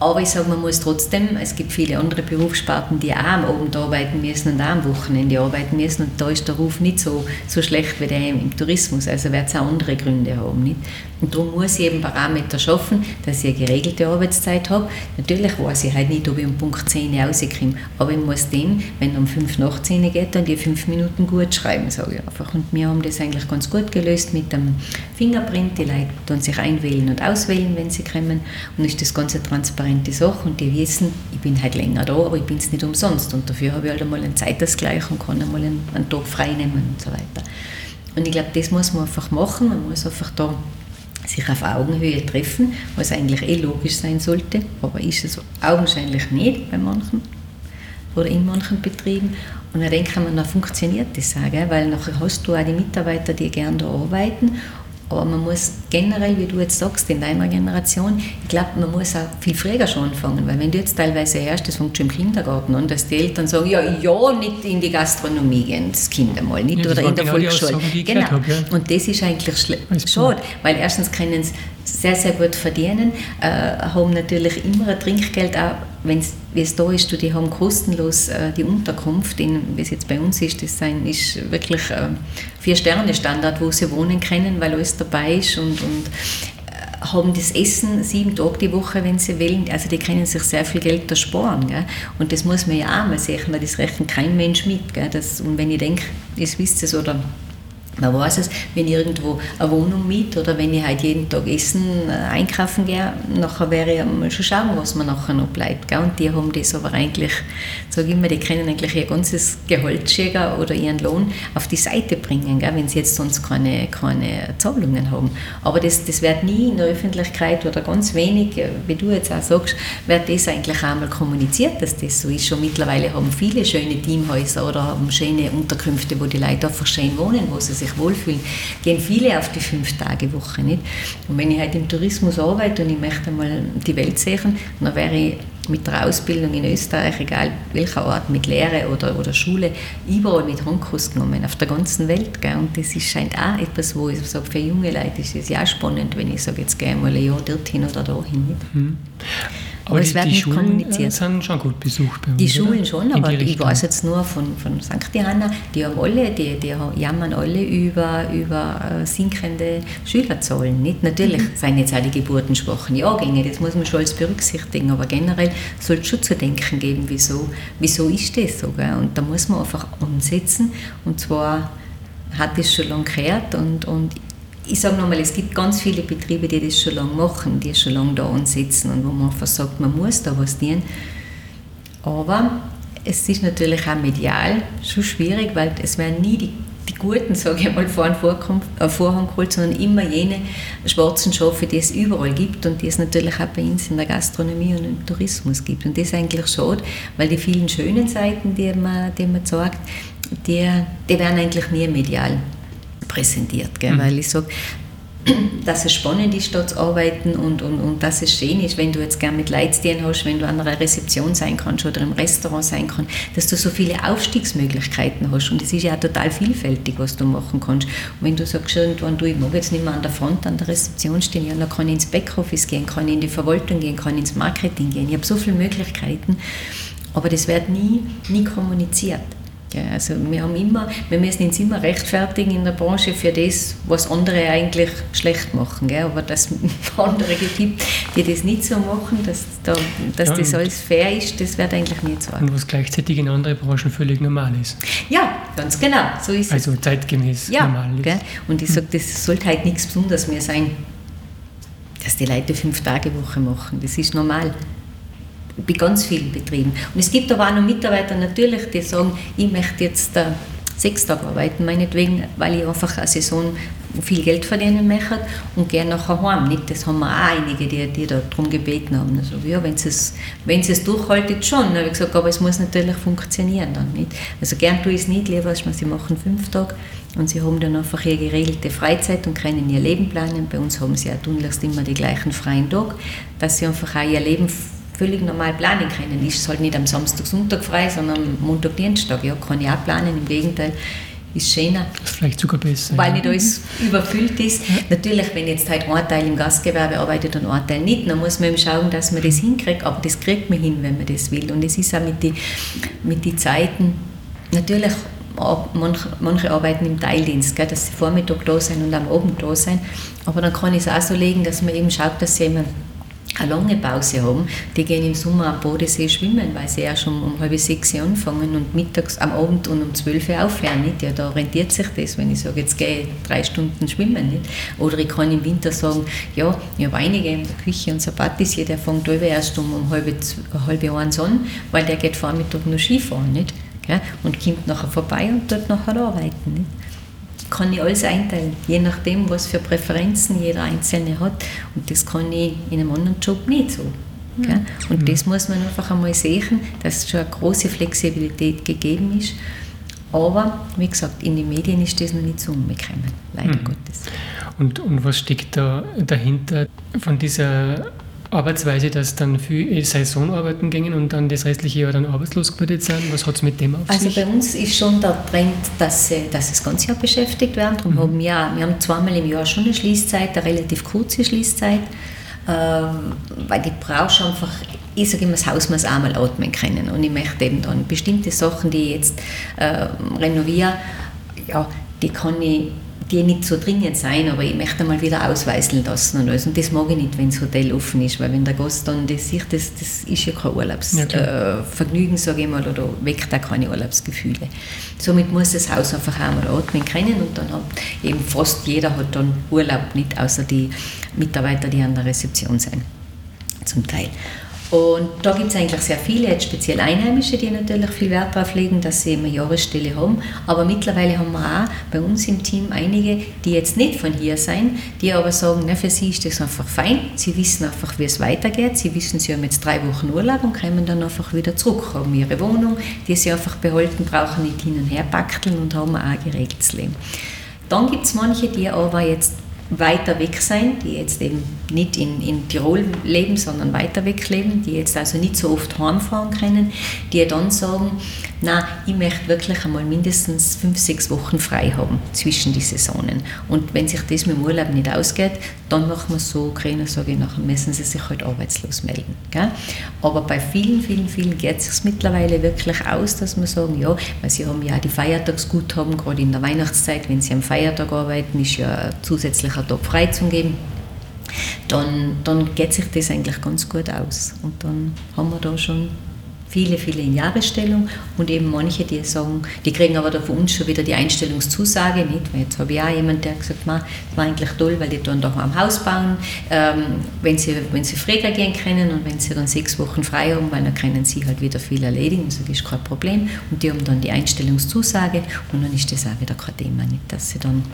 Aber ich sage, man muss trotzdem, es gibt viele andere Berufssparten, die auch am Abend arbeiten müssen und auch am Wochenende arbeiten müssen. Und da ist der Ruf nicht so, so schlecht wie der im Tourismus. Also wird es auch andere Gründe haben. Nicht? Und darum muss ich eben Parameter schaffen, dass ich eine geregelte Arbeitszeit habe. Natürlich weiß ich halt nicht, ob ich um Punkt 10 rauskomme. Aber ich muss dem, wenn um 5 nach 10 geht, dann die 5 Minuten gut schreiben, sage ich einfach. Und wir haben das eigentlich ganz gut gelöst mit dem Fingerprint. Die Leute tun sich einwählen und auswählen, wenn sie kommen. Und ist das Ganze transparent transparente Sache und die wissen, ich bin halt länger da, aber ich bin es nicht umsonst und dafür habe ich halt einmal einen Zeitausgleich und kann einmal einen, einen Tag frei nehmen und so weiter. Und ich glaube, das muss man einfach machen, man muss einfach da sich auf Augenhöhe treffen, was eigentlich eh logisch sein sollte, aber ist es augenscheinlich nicht bei manchen. oder in manchen Betrieben. Und dann ich mir, dann funktioniert das auch, gell? weil nachher hast du auch die Mitarbeiter, die gerne da arbeiten aber man muss generell, wie du jetzt sagst, in deiner Generation, ich glaube, man muss auch viel früher schon anfangen, weil wenn du jetzt teilweise hörst, das fängt schon im Kindergarten an, dass die Eltern sagen, ja, ja, nicht in die Gastronomie gehen, das Kind einmal, nicht, ja, oder in der genau Volksschule. Genau. Habe, ja. Und das ist eigentlich schade, weil erstens können sie sehr, sehr gut verdienen, äh, haben natürlich immer ein Trinkgeld, auch wenn es da ist, die haben kostenlos äh, die Unterkunft, wie es jetzt bei uns ist, das ist wirklich äh, Vier-Sterne-Standard, wo sie wohnen können, weil alles dabei ist und, und äh, haben das Essen sieben Tage die Woche, wenn sie wollen. Also die können sich sehr viel Geld ersparen. Gell? Und das muss man ja auch mal sehen, weil das rechnet kein Mensch mit. Gell? Das, und wenn ich denke, das wisst ihr oder man weiß es, wenn ich irgendwo eine Wohnung miete oder wenn ich halt jeden Tag Essen äh, einkaufen gehe, nachher wäre ich mal schon schauen, was mir nachher noch bleibt. Gell? Und die haben das aber eigentlich, sage ich immer, die können eigentlich ihr ganzes Gehalt oder ihren Lohn auf die Seite bringen, gell? wenn sie jetzt sonst keine, keine Zahlungen haben. Aber das, das wird nie in der Öffentlichkeit oder ganz wenig, äh, wie du jetzt auch sagst, wird das eigentlich einmal kommuniziert, dass das so ist. Schon mittlerweile haben viele schöne Teamhäuser oder haben schöne Unterkünfte, wo die Leute einfach schön wohnen, wo sie sich sich wohlfühlen, gehen viele auf die Fünf-Tage-Woche. Nicht? Und wenn ich halt im Tourismus arbeite und ich möchte mal die Welt sehen, dann wäre ich mit der Ausbildung in Österreich, egal welcher Ort, mit Lehre oder, oder Schule, überall mit Handkurs genommen, auf der ganzen Welt. Gell? Und das ist, scheint auch etwas, wo ich sage, für junge Leute ist es ja spannend, wenn ich sage, jetzt gehe ich mal ein Jahr dorthin oder dahin. Nicht? Mhm. Aber, es wird die nicht Schulen kommuniziert. sind schon gut besucht bei uns, Die Schulen oder? schon, aber ich weiß jetzt nur von, von St. Johanna, die haben alle, die, die jammern alle über, über äh, sinkende Schülerzahlen. Nicht? Natürlich mhm. sind jetzt auch die geburtenschwachen Jahrgänge, das muss man schon alles berücksichtigen, aber generell soll es schon zu denken geben, wieso, wieso ist das so. Gell? Und da muss man einfach ansetzen und zwar hat es schon lange gehört und, und ich sage nochmal, es gibt ganz viele Betriebe, die das schon lange machen, die schon lange da ansetzen und wo man einfach sagt, man muss da was tun. Aber es ist natürlich auch medial schon schwierig, weil es werden nie die, die Guten, sage ich mal, vor den äh, Vorhang geholt, sondern immer jene schwarzen Schafe, die es überall gibt und die es natürlich auch bei uns in der Gastronomie und im Tourismus gibt. Und das ist eigentlich schade, weil die vielen schönen Seiten, die man, die man sagt, die, die werden eigentlich nie medial präsentiert. Gell? Mhm. Weil ich sage, dass es spannend ist, dort zu arbeiten und, und, und dass es schön ist, wenn du jetzt gerne mit Leitstehen hast, wenn du an einer Rezeption sein kannst oder im Restaurant sein kannst, dass du so viele Aufstiegsmöglichkeiten hast. Und es ist ja total vielfältig, was du machen kannst. Und wenn du sagst, irgendwann, du, ich mag jetzt nicht mehr an der Front, an der Rezeption stehen, ja, dann kann ich ins Backoffice gehen, kann ich in die Verwaltung gehen, kann ich ins Marketing gehen. Ich habe so viele Möglichkeiten, aber das wird nie, nie kommuniziert. Also wir, haben immer, wir müssen uns immer rechtfertigen in der Branche für das, was andere eigentlich schlecht machen. Gell? Aber dass es andere gibt, die das nicht so machen, dass, da, dass ja, das alles fair ist, das wird eigentlich nicht so. Und was gleichzeitig in anderen Branchen völlig normal ist. Ja, ganz genau, so ist also es. Zeitgemäß ja, normal ist. Gell? Und ich sage, das sollte halt nichts Besonderes mehr sein, dass die Leute fünf Tage Woche machen. Das ist normal bei ganz vielen Betrieben. Und es gibt aber auch noch Mitarbeiter natürlich, die sagen, ich möchte jetzt äh, sechs Tage arbeiten, meinetwegen, weil ich einfach eine Saison viel Geld verdienen möchte und gerne nachher heim. Nicht? Das haben wir auch einige, die, die da darum gebeten haben. Also, ja, wenn sie es, wenn es durchhaltet, schon. habe ich gesagt, aber es muss natürlich funktionieren dann. Nicht? Also gern tue ich es nicht, lieber als sie machen fünf Tage und sie haben dann einfach ihre geregelte Freizeit und können ihr Leben planen. Bei uns haben sie ja tunlichst immer die gleichen freien Tage, dass sie einfach auch ihr Leben völlig normal planen können. Ist es halt nicht am Samstag, Sonntag frei, sondern Montag, Dienstag. Ja, kann ich auch planen. Im Gegenteil, ist schöner. Das ist vielleicht sogar besser. Weil ja. nicht alles überfüllt ist. Ja. Natürlich, wenn jetzt halt ein Teil im Gastgewerbe arbeitet und ein Teil nicht, dann muss man eben schauen, dass man das hinkriegt. Aber das kriegt man hin, wenn man das will. Und es ist auch mit den mit die Zeiten, natürlich, manche, manche arbeiten im Teildienst, gell, dass sie Vormittag da sind und am Abend da sind. Aber dann kann ich es auch so legen, dass man eben schaut, dass sie immer eine lange Pause haben, die gehen im Sommer am Bodensee schwimmen, weil sie ja schon um halb sechs anfangen und mittags am Abend und um zwölf aufhören. Nicht? Ja, da rentiert sich das, wenn ich sage, jetzt gehe ich drei Stunden schwimmen. Nicht? Oder ich kann im Winter sagen, ja, ich habe einige in der Küche und Patissier, der fängt erst um, um halb, halb eins an, weil der geht Vormittag nur Skifahren. Nicht? Und kommt nachher vorbei und dort nachher arbeiten. Nicht? Kann ich alles einteilen, je nachdem, was für Präferenzen jeder Einzelne hat. Und das kann ich in einem anderen Job nicht so. Gell? Und mhm. das muss man einfach einmal sehen, dass schon eine große Flexibilität gegeben ist. Aber wie gesagt, in den Medien ist das noch nicht so umgekommen, leider mhm. Gottes. Und, und was steckt da dahinter von dieser Arbeitsweise, dass dann viel Saisonarbeiten gingen und dann das restliche Jahr dann arbeitslos geworden sind? Was hat es mit dem auf also sich? Also bei uns ist schon der Trend, dass sie, dass das ganze Jahr beschäftigt werden. Darum mhm. haben wir, wir haben zweimal im Jahr schon eine Schließzeit, eine relativ kurze Schließzeit, äh, weil die brauchst einfach ich sage immer, das Haus muss einmal atmen können. Und ich möchte eben dann bestimmte Sachen, die ich jetzt äh, renoviere, ja, die kann ich die nicht so dringend sein, aber ich möchte mal wieder ausweisen lassen und alles. Und das mag ich nicht, wenn das Hotel offen ist, weil wenn der Gast dann das sieht, das, das ist ja kein Urlaubsvergnügen, ja, äh, sage ich mal, oder weckt auch keine Urlaubsgefühle. Somit muss das Haus einfach einmal atmen können und dann hat eben fast jeder hat dann Urlaub, nicht außer die Mitarbeiter, die an der Rezeption sind, zum Teil. Und da gibt es eigentlich sehr viele, jetzt speziell Einheimische, die natürlich viel Wert darauf legen, dass sie eine Jahresstelle haben. Aber mittlerweile haben wir auch bei uns im Team einige, die jetzt nicht von hier sind, die aber sagen, na, für sie ist das einfach fein. Sie wissen einfach, wie es weitergeht. Sie wissen, sie haben jetzt drei Wochen Urlaub und kommen dann einfach wieder zurück, haben ihre Wohnung, die sie einfach behalten, brauchen nicht hin und her backeln und haben auch ein geregeltes Leben. Dann gibt es manche, die aber jetzt weiter weg sein, die jetzt eben nicht in, in Tirol leben, sondern weiter weg leben, die jetzt also nicht so oft heimfahren können, die dann sagen, na, ich möchte wirklich einmal mindestens fünf, sechs Wochen frei haben zwischen die Saisonen. Und wenn sich das mit dem Urlaub nicht ausgeht, dann machen wir so, kriegen, sage ich, nachher müssen sie sich halt arbeitslos melden. Gell? Aber bei vielen, vielen, vielen geht es mittlerweile wirklich aus, dass wir sagen, ja, weil sie haben ja die Feiertagsguthaben, gerade in der Weihnachtszeit, wenn sie am Feiertag arbeiten, ist ja ein zusätzlicher Tag frei zu geben dann, dann geht sich das eigentlich ganz gut aus. Und dann haben wir da schon viele, viele in Jahresstellung und eben manche, die sagen, die kriegen aber da von uns schon wieder die Einstellungszusage, nicht? Weil jetzt habe ich auch jemanden, der gesagt hat, das war eigentlich toll, weil die dann doch am Haus bauen, ähm, wenn sie, wenn sie früher gehen können und wenn sie dann sechs Wochen frei haben, weil dann können sie halt wieder viel erledigen, das ist kein Problem und die haben dann die Einstellungszusage und dann ist das auch wieder kein Thema, nicht? Dass sie dann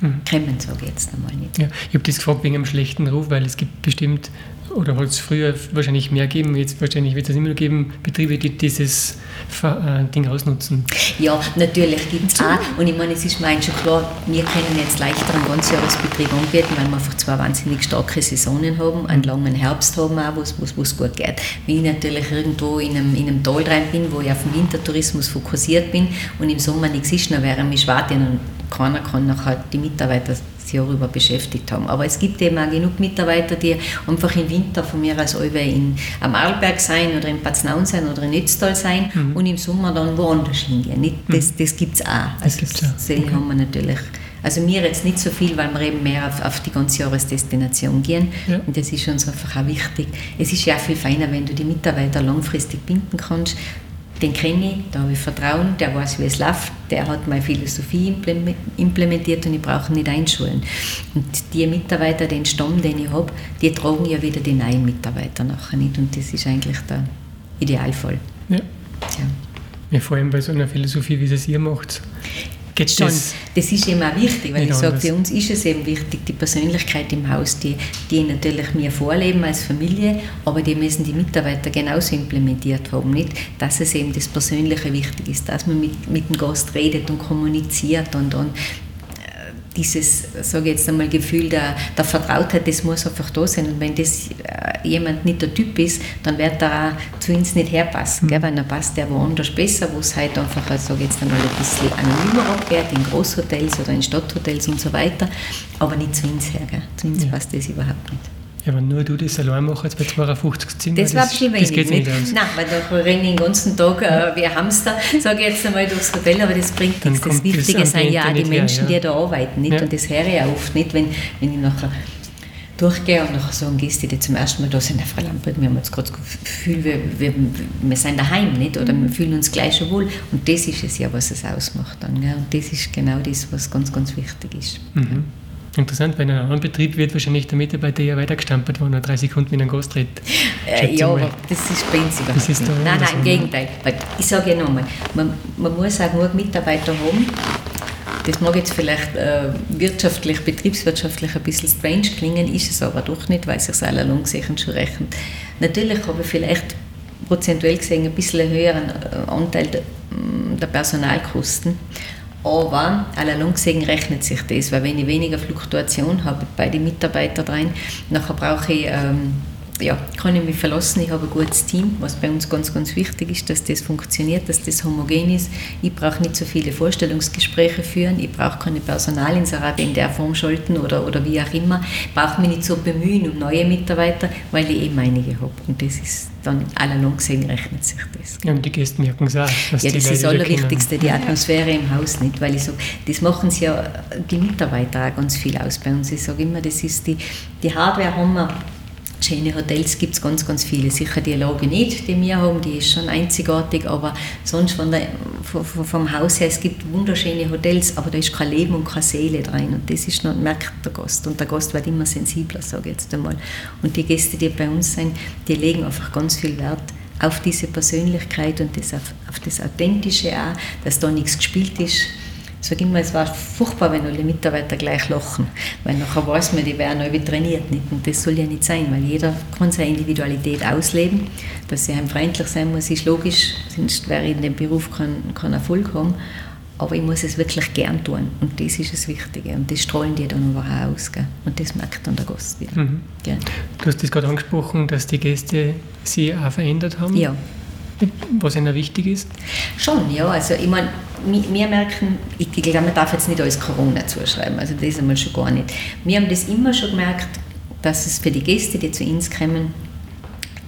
mhm. kommen, sage ich jetzt einmal nicht. Ja, ich habe das gefragt wegen einem schlechten Ruf, weil es gibt bestimmt oder hat es früher wahrscheinlich mehr geben, jetzt wahrscheinlich wird es immer geben, Betriebe, die dieses äh, Ding ausnutzen. Ja, natürlich gibt es auch. Und ich meine, es ist mir schon klar, wir können jetzt leichter einen Ganzjahresbetrieb anbieten, weil wir einfach zwei wahnsinnig starke Saisonen haben, einen langen Herbst haben auch, wo es gut geht. Wenn ich natürlich irgendwo in einem, in einem Tal rein bin, wo ich auf den Wintertourismus fokussiert bin und im Sommer nichts ist, dann wäre mich schwarz und keiner kann nachher die Mitarbeiter Jahr über beschäftigt haben. Aber es gibt eben auch genug Mitarbeiter, die einfach im Winter von mir aus in, am Arlberg sein oder in Paznaun sein oder in Netztal sein mhm. und im Sommer dann woanders hingehen. Nicht, das das gibt es auch. Also das gibt's auch. Das okay. haben wir natürlich. Also mir jetzt nicht so viel, weil wir eben mehr auf, auf die ganze Jahresdestination gehen. Ja. Und das ist uns einfach auch wichtig. Es ist ja auch viel feiner, wenn du die Mitarbeiter langfristig binden kannst den kenne ich, da habe ich Vertrauen, der weiß, wie es läuft, der hat meine Philosophie implementiert und ich brauche nicht einschulen. Und die Mitarbeiter, den Stamm, den ich habe, die tragen ja wieder die neuen Mitarbeiter nachher nicht und das ist eigentlich der Idealfall. Ja. ja. ja vor allem bei so einer Philosophie, wie es ihr macht. Schon. Das, das ist eben auch wichtig, weil ich sage, für uns ist es eben wichtig, die Persönlichkeit im Haus, die, die natürlich mir vorleben als Familie, aber die müssen die Mitarbeiter genauso implementiert haben, nicht? Dass es eben das Persönliche wichtig ist, dass man mit, mit dem Gast redet und kommuniziert und, und dieses, sage jetzt einmal, Gefühl der, der Vertrautheit, das muss einfach da sein. Und wenn das äh, jemand nicht der Typ ist, dann wird er auch zu uns nicht herpassen. Mhm. Gell? Weil dann passt der woanders besser, wo es halt einfach, sage ich jetzt einmal, ein bisschen anonymer abgeht, in Großhotels oder in Stadthotels und so weiter, aber nicht zu uns her. Gell? Zu uns ja. passt das überhaupt nicht. Ja, wenn nur du das allein machst bei 52 Zimmern, das, das war ein. Das geht nicht aus. Nein, weil da renne ich den ganzen Tag äh, wie ein Hamster, sage ich jetzt einmal, durchs Hotel, aber das bringt nichts. Das Wichtige das sind ja auch die Menschen, her, ja. die da arbeiten. Nicht? Ja. Und das höre ich auch oft nicht, wenn, wenn ich nachher durchgehe und nachher sagen Gäste, die zum ersten Mal da sind, Frau Lambert, wir haben jetzt gerade das Gefühl, wir, wir, wir sind daheim, nicht? oder wir fühlen uns gleich schon wohl. Und das ist es ja, was es ausmacht dann. Gell? Und das ist genau das, was ganz, ganz wichtig ist. Mhm. Interessant, bei einem anderen Betrieb wird wahrscheinlich der Mitarbeiter eher weitergestampert, wenn er drei Sekunden mit einem Gast redet. Äh, ja, aber das ist nicht. Nein, nein, im Gegenteil. Ich sage ja nochmal, man, man muss auch genug Mitarbeiter haben, Das mag jetzt vielleicht äh, wirtschaftlich, betriebswirtschaftlich ein bisschen strange klingen, ist es aber doch nicht, weil sich alle lang gesehen schon rechnet. Natürlich habe ich vielleicht prozentuell gesehen ein bisschen einen höheren äh, Anteil der, der Personalkosten. Aber allalong gesehen rechnet sich das, weil wenn ich weniger Fluktuation habe bei den Mitarbeitern rein, nachher brauche ich ähm, ja, kann ich mich verlassen, ich habe ein gutes Team, was bei uns ganz, ganz wichtig ist, dass das funktioniert, dass das homogen ist. Ich brauche nicht so viele Vorstellungsgespräche führen, ich brauche keine Personalinserate in der Form schalten oder, oder wie auch immer, ich brauche mich nicht so bemühen um neue Mitarbeiter, weil ich eben einige habe. Und das ist dann allalong gesehen rechnet sich das. Ja, und die Gäste merken es auch. ja, das ist das Allerwichtigste, die Atmosphäre im Haus nicht, weil ich sage, das machen sie ja die Mitarbeiter auch ganz viel aus bei uns. Ich sage immer, das ist die, die Hardware haben wir Schöne Hotels gibt es ganz, ganz viele. Sicher die Lage nicht, die wir haben, die ist schon einzigartig, aber sonst von der, vom Haus her, es gibt wunderschöne Hotels, aber da ist kein Leben und keine Seele drin. Und das ist noch, merkt der Gast. Und der Gast wird immer sensibler, sage ich jetzt einmal. Und die Gäste, die bei uns sind, die legen einfach ganz viel Wert auf diese Persönlichkeit und das, auf, auf das Authentische auch, dass da nichts gespielt ist ich sage immer, es war furchtbar, wenn alle Mitarbeiter gleich lachen, weil nachher weiß man, die werden alle trainiert. Nicht? Und das soll ja nicht sein, weil jeder kann seine Individualität ausleben. Dass er einem freundlich sein muss, ist logisch, sonst wäre in dem Beruf kein, kein Erfolg haben. Aber ich muss es wirklich gern tun und das ist das Wichtige und das strahlen die dann aber auch aus gell? und das merkt dann der Gast wieder. Mhm. Du hast das gerade angesprochen, dass die Gäste sich auch verändert haben. Ja. Was Ihnen wichtig ist? Schon, ja. Also ich meine, wir merken, ich glaube, man darf jetzt nicht alles Corona zuschreiben, also das einmal schon gar nicht. Wir haben das immer schon gemerkt, dass es für die Gäste, die zu uns kommen,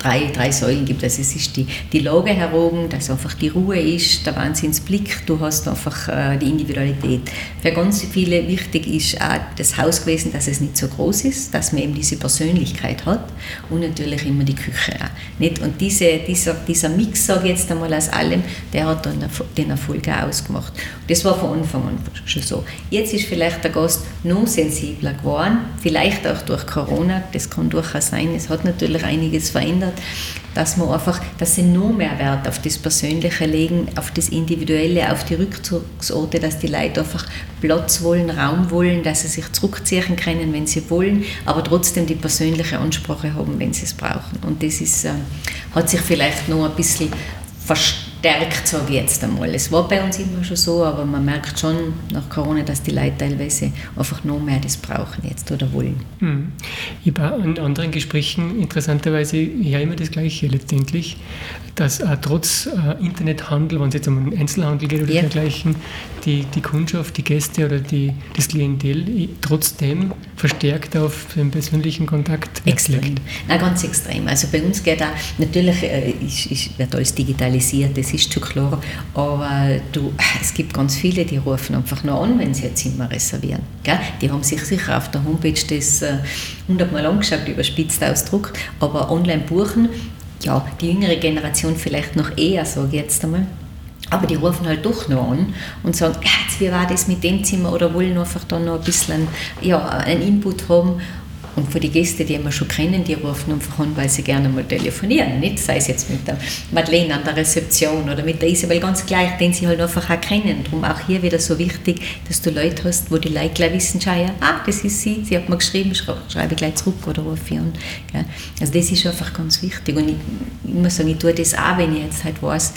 drei, drei Säulen gibt. Also es ist die, die Lage heroben, dass einfach die Ruhe ist, der Wahnsinnsblick, du hast einfach äh, die Individualität. Für ganz viele wichtig ist auch das Haus gewesen, dass es nicht so groß ist, dass man eben diese Persönlichkeit hat und natürlich immer die Küche auch. Nicht? Und diese, dieser, dieser Mix, sage jetzt einmal aus allem, der hat dann den Erfolg auch ausgemacht. Das war von Anfang an schon so. Jetzt ist vielleicht der Gast noch sensibler geworden, vielleicht auch durch Corona, das kann durchaus sein, es hat natürlich einiges verändert, verändert, dass man einfach, dass sie noch mehr Wert auf das Persönliche legen, auf das Individuelle, auf die Rückzugsorte, dass die Leute einfach Platz wollen, Raum wollen, dass sie sich zurückziehen können, wenn sie wollen, aber trotzdem die persönliche Ansprache haben, wenn sie es brauchen. Und das ist, äh, hat sich vielleicht noch ein bisschen verstärkt stärkt, sage ich jetzt einmal. Es war bei uns immer schon so, aber man merkt schon nach Corona, dass die Leute teilweise einfach noch mehr das brauchen jetzt oder wollen. Hm. Ich habe in anderen Gesprächen interessanterweise ja immer das Gleiche letztendlich, dass äh, trotz äh, Internethandel, wenn es jetzt um einen Einzelhandel geht oder ja. dergleichen, die, die Kundschaft, die Gäste oder die, das Klientel trotzdem verstärkt auf den persönlichen Kontakt Extrem. Na, ganz extrem. Also bei uns geht auch, natürlich äh, ist, ist, wird alles digitalisiert, das ist schon klar, aber du, es gibt ganz viele, die rufen einfach noch an, wenn sie ein Zimmer reservieren. Gell? Die haben sich sicher auf der Homepage das äh, hundertmal angeschaut, überspitzt Ausdruck, aber online buchen, ja, die jüngere Generation vielleicht noch eher, sage ich jetzt einmal. Aber die rufen halt doch noch an und sagen, ja, jetzt, wie war das mit dem Zimmer oder wollen einfach da noch ein bisschen ja, einen Input haben. Und für die Gäste, die wir schon kennen, die rufen einfach an, weil sie gerne mal telefonieren. Nicht? Sei es jetzt mit der Madeleine an der Rezeption oder mit der Isabel, ganz gleich, den sie halt einfach auch kennen. Darum auch hier wieder so wichtig, dass du Leute hast, wo die Leute gleich wissen, schau ja, ah, das ist sie, sie hat mir geschrieben, schreibe ich gleich zurück oder rufe ich an. Also das ist einfach ganz wichtig. Und ich, ich muss sagen, ich tue das auch, wenn ich jetzt halt weiß,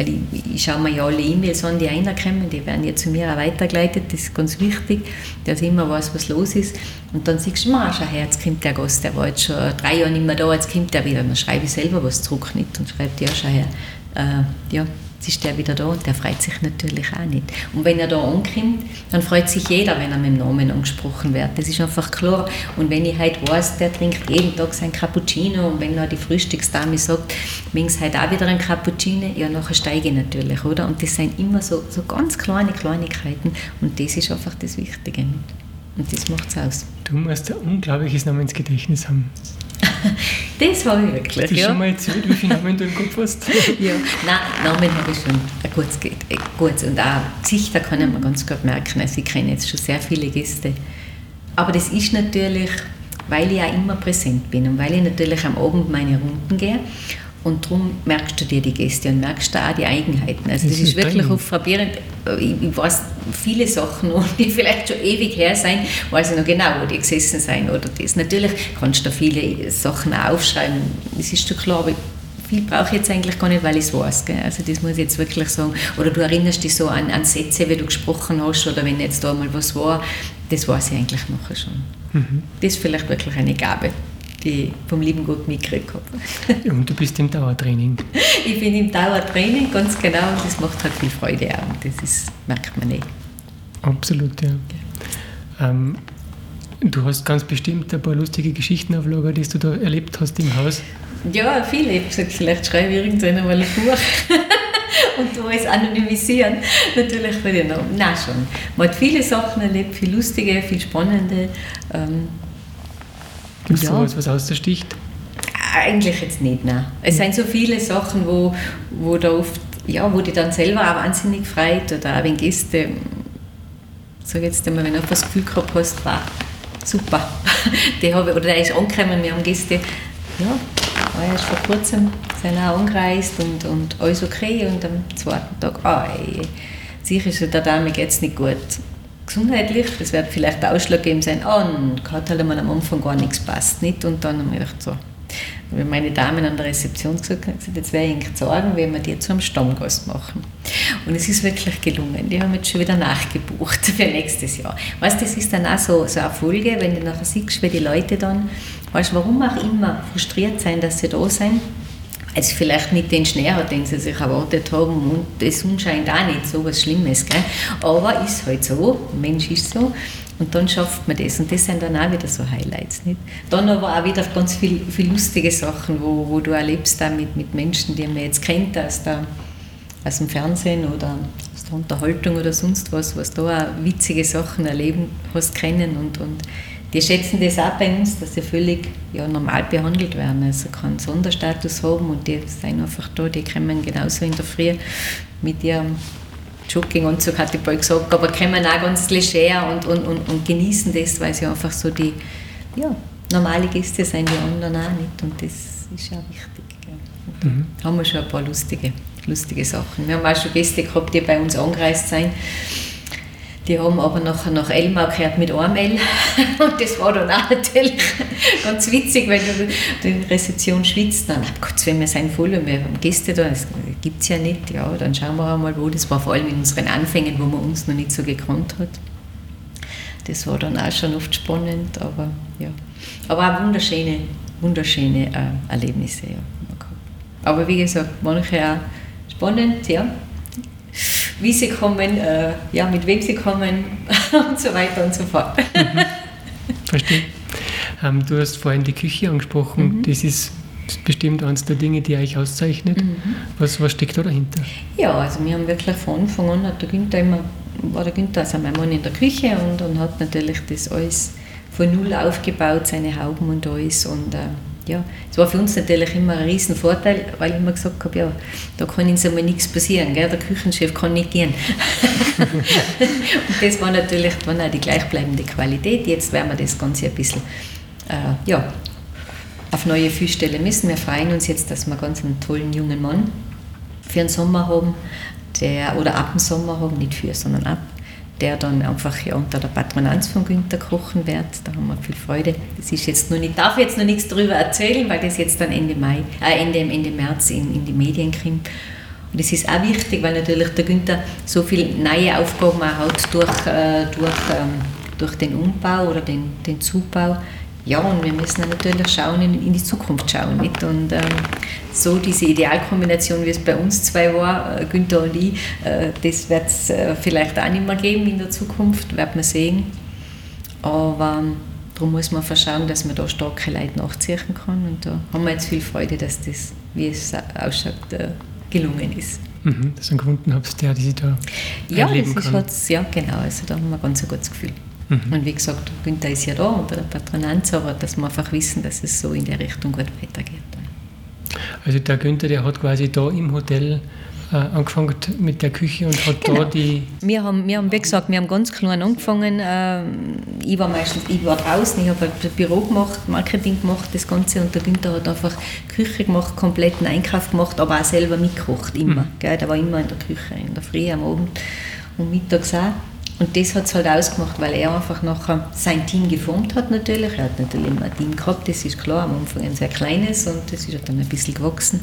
weil ich, ich schaue mir ja alle E-Mails an, die reinkommen, die werden ja zu mir auch weitergeleitet, das ist ganz wichtig, dass ich immer weiß, was los ist. Und dann siehst du, schau her, jetzt kommt der Gast, der war jetzt schon drei Jahre nicht mehr da, jetzt kommt der wieder. Dann schreibe ich selber was zurück nicht und schreibe, ja, schau her, äh, ja, Jetzt ist der wieder da und der freut sich natürlich auch nicht. Und wenn er da ankommt, dann freut sich jeder, wenn er mit dem Namen angesprochen wird. Das ist einfach klar. Und wenn ich halt weiß, der trinkt jeden Tag sein Cappuccino und wenn noch die Frühstücksdame sagt, es heute auch wieder ein Cappuccino, ja, nachher steige ich natürlich, oder? Und das sind immer so, so ganz kleine Kleinigkeiten und das ist einfach das Wichtige. Und das macht es aus. Du musst ein unglaubliches Namensgedächtnis haben. das habe ich wirklich. Hast du ja. schon mal erzählt, wie viele Namen du im Kopf hast? ja, nein, Namen habe ich schon ein gutes, ein gutes. Und auch Gesichter kann ich mir ganz gut merken. Also ich kenne jetzt schon sehr viele Gäste. Aber das ist natürlich, weil ich auch immer präsent bin und weil ich natürlich am Abend meine Runden gehe Und darum merkst du dir die Gäste und merkst du auch die Eigenheiten. Also das, das ist, wirklich oft frappierend. Ich, weiß viele Sachen, die vielleicht schon ewig her sein, weiß ich noch genau, wo die gesessen sind oder das. Natürlich kannst du da viele Sachen aufschreiben, das ist schon klar, aber viel brauche ich jetzt eigentlich gar nicht, weil ich es weiß. Gell? Also das muss ich jetzt wirklich sagen. Oder du erinnerst dich so an, an Sätze, wie du gesprochen hast oder wenn jetzt da mal was war, das weiß ich eigentlich nachher schon. Mhm. Das ist vielleicht wirklich eine Gabe die vom lieben Gott mitgekriegt habe. Und du bist im Dauertraining. Ich bin im Dauertraining, ganz genau, und das macht halt viel Freude auch. Und das ist, merkt man nicht. Absolut, ja. ja. Ähm, du hast ganz bestimmt ein paar lustige Geschichten auf Lager, die du da erlebt hast im Haus. Ja, viele. Ich habe gesagt, vielleicht schreibe ich irgendwann mal ein Buch. und du es anonymisieren. Natürlich für den Namen. Nein, schon. Man hat viele Sachen erlebt, viel lustige, viel spannende. Ähm, Gibt es ja. sowas, was aussticht? Eigentlich jetzt nicht, nein. Es sind so viele Sachen, wo, wo da oft, ja, wo die dann selber auch wahnsinnig freut oder auch wenn Gäste, sag jetzt einmal, wenn du das Gefühl gehabt hast, war super, die habe, oder der ist angekommen, wir haben Gäste, ja, war erst vor kurzem, sind auch angereist und, und alles okay und am zweiten Tag, ah, ey, sicher der Dame geht es nicht gut gesundheitlich, das wird vielleicht ausschlaggebend sein, oh, hat halt einmal am Anfang gar nichts passt, nicht? Und dann habe ich gedacht, so, wenn meine Damen an der Rezeption gesagt haben, jetzt werde ich Ihnen sagen, wenn wir die zu einem Stammgast machen. Und es ist wirklich gelungen. Die haben jetzt schon wieder nachgebucht für nächstes Jahr. Weißt das ist dann auch so, so eine Folge, wenn du nachher siehst, wie die Leute dann, weißt warum auch immer, frustriert sein, dass sie da sind also vielleicht nicht den Schnee den sie sich erwartet haben und die Sonne scheint auch nicht, so was Schlimmes. Gell? Aber ist halt so, Mensch ist so. Und dann schafft man das. Und das sind dann auch wieder so Highlights. Nicht? Dann aber auch wieder ganz viele viel lustige Sachen, wo, wo du erlebst da mit, mit Menschen, die man jetzt kennt aus, der, aus dem Fernsehen oder aus der Unterhaltung oder sonst was, was da auch witzige Sachen erleben hast können und, und die schätzen das auch bei uns, dass sie völlig ja, normal behandelt werden, also keinen Sonderstatus haben und die sind einfach da, die kommen genauso in der Früh mit ihrem Jogginganzug, hat die bald gesagt, aber kommen auch ganz leger und, und, und, und genießen das, weil sie einfach so die ja, normale Gäste sind, die anderen auch nicht und das ist auch wichtig. Mhm. haben wir schon ein paar lustige, lustige Sachen. Wir haben auch schon Gäste gehabt, die bei uns angereist sind die haben aber nach Elmar gehört mit einem L. Und das war dann auch natürlich ganz witzig, weil du die Rezeption schwitzt. Dann, oh Gott, wenn wir sind voll und wir haben Gäste da, das gibt es ja nicht. Ja, dann schauen wir einmal, wo. Das war vor allem in unseren Anfängen, wo man uns noch nicht so gekannt hat. Das war dann auch schon oft spannend, aber ja. Aber auch wunderschöne, wunderschöne äh, Erlebnisse. Ja, aber wie gesagt, manche auch spannend, ja wie sie kommen, äh, ja, mit wem sie kommen und so weiter und so fort. Mhm. Verstehe. Ähm, du hast vorhin die Küche angesprochen. Mhm. Das ist bestimmt eines der Dinge, die euch auszeichnet. Mhm. Was, was steckt da dahinter? Ja, also wir haben wirklich von Anfang an, hat der Günther immer, war der Günther, also mein Mann in der Küche und, und hat natürlich das alles von Null aufgebaut, seine Hauben und alles. Und, äh, ja, es war für uns natürlich immer ein Riesenvorteil, weil ich immer gesagt habe, ja, da kann uns einmal nichts passieren, gell? der Küchenchef kann nicht gehen. und das war natürlich dann auch die gleichbleibende Qualität. Jetzt werden wir das Ganze ein bisschen äh, ja, auf neue Füße stellen müssen. Wir freuen uns jetzt, dass wir ganz einen tollen jungen Mann für den Sommer haben, der, oder ab dem Sommer haben, nicht für, sondern ab, der dann einfach ja, unter der Patronanz von Günther kochen wird. Da haben wir viel Freude. Das ist jetzt noch nicht, darf jetzt noch nichts darüber erzählen, weil das jetzt dann Ende Mai, äh Ende, Ende März in, in die Medien kommt. Und das ist auch wichtig, weil natürlich der Günther so viele neue Aufgaben auch hat durch, äh, durch, ähm, durch den Umbau oder den, den Zubau ja, und wir müssen natürlich schauen, in, in die Zukunft schauen. Nicht? Und ähm, so diese Idealkombination, wie es bei uns zwei war, äh, Günther und ich, äh, das wird es äh, vielleicht auch nicht mehr geben in der Zukunft, wird man sehen. Aber ähm, darum muss man verschauen, dass man da starke Leute nachziehen kann. Und da haben wir jetzt viel Freude, dass das, wie es ausschaut, äh, gelungen ist. Mhm, dass du einen gefunden habt, der die da ja, das ist, ja, genau. Also da haben wir ein ganz gutes Gefühl. Mhm. Und wie gesagt, Günther ist ja da unter der Patronanz, aber dass wir einfach wissen, dass es so in der Richtung gut weitergeht. Also der Günther, der hat quasi da im Hotel äh, angefangen mit der Küche und hat genau. da die... Wir haben, wir haben, wie gesagt, wir haben ganz klein angefangen. Äh, ich war meistens, ich war draußen, ich habe halt Büro gemacht, Marketing gemacht, das Ganze und der Günther hat einfach Küche gemacht, kompletten Einkauf gemacht, aber auch selber mitgekocht, immer. Mhm. Gell? Der war immer in der Küche, in der Früh, am Abend und mittags auch. Und das hat es halt ausgemacht, weil er einfach nachher sein Team geformt hat natürlich. Er hat natürlich immer ein Team gehabt, das ist klar, am Anfang ein sehr kleines und das ist dann ein bisschen gewachsen.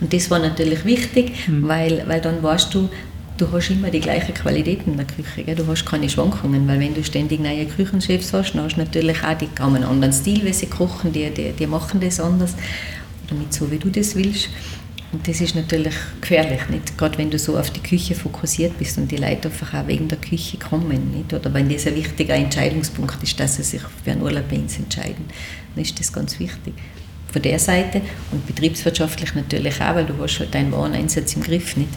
Und das war natürlich wichtig, mhm. weil, weil dann weißt du, du hast immer die gleiche Qualität in der Küche. Gell? Du hast keine Schwankungen, weil wenn du ständig neue Küchenchefs hast, dann hast du natürlich auch, die haben einen anderen Stil, wie sie kochen, die, die, die machen das anders oder nicht so, wie du das willst. Und das ist natürlich gefährlich, nicht? gerade wenn du so auf die Küche fokussiert bist und die Leute einfach auch wegen der Küche kommen. Nicht? Oder wenn das ein wichtiger Entscheidungspunkt ist, dass sie sich für einen Urlaub bei uns entscheiden, dann ist das ganz wichtig von der Seite und betriebswirtschaftlich natürlich auch, weil du hast halt deinen Wareneinsatz im Griff nicht.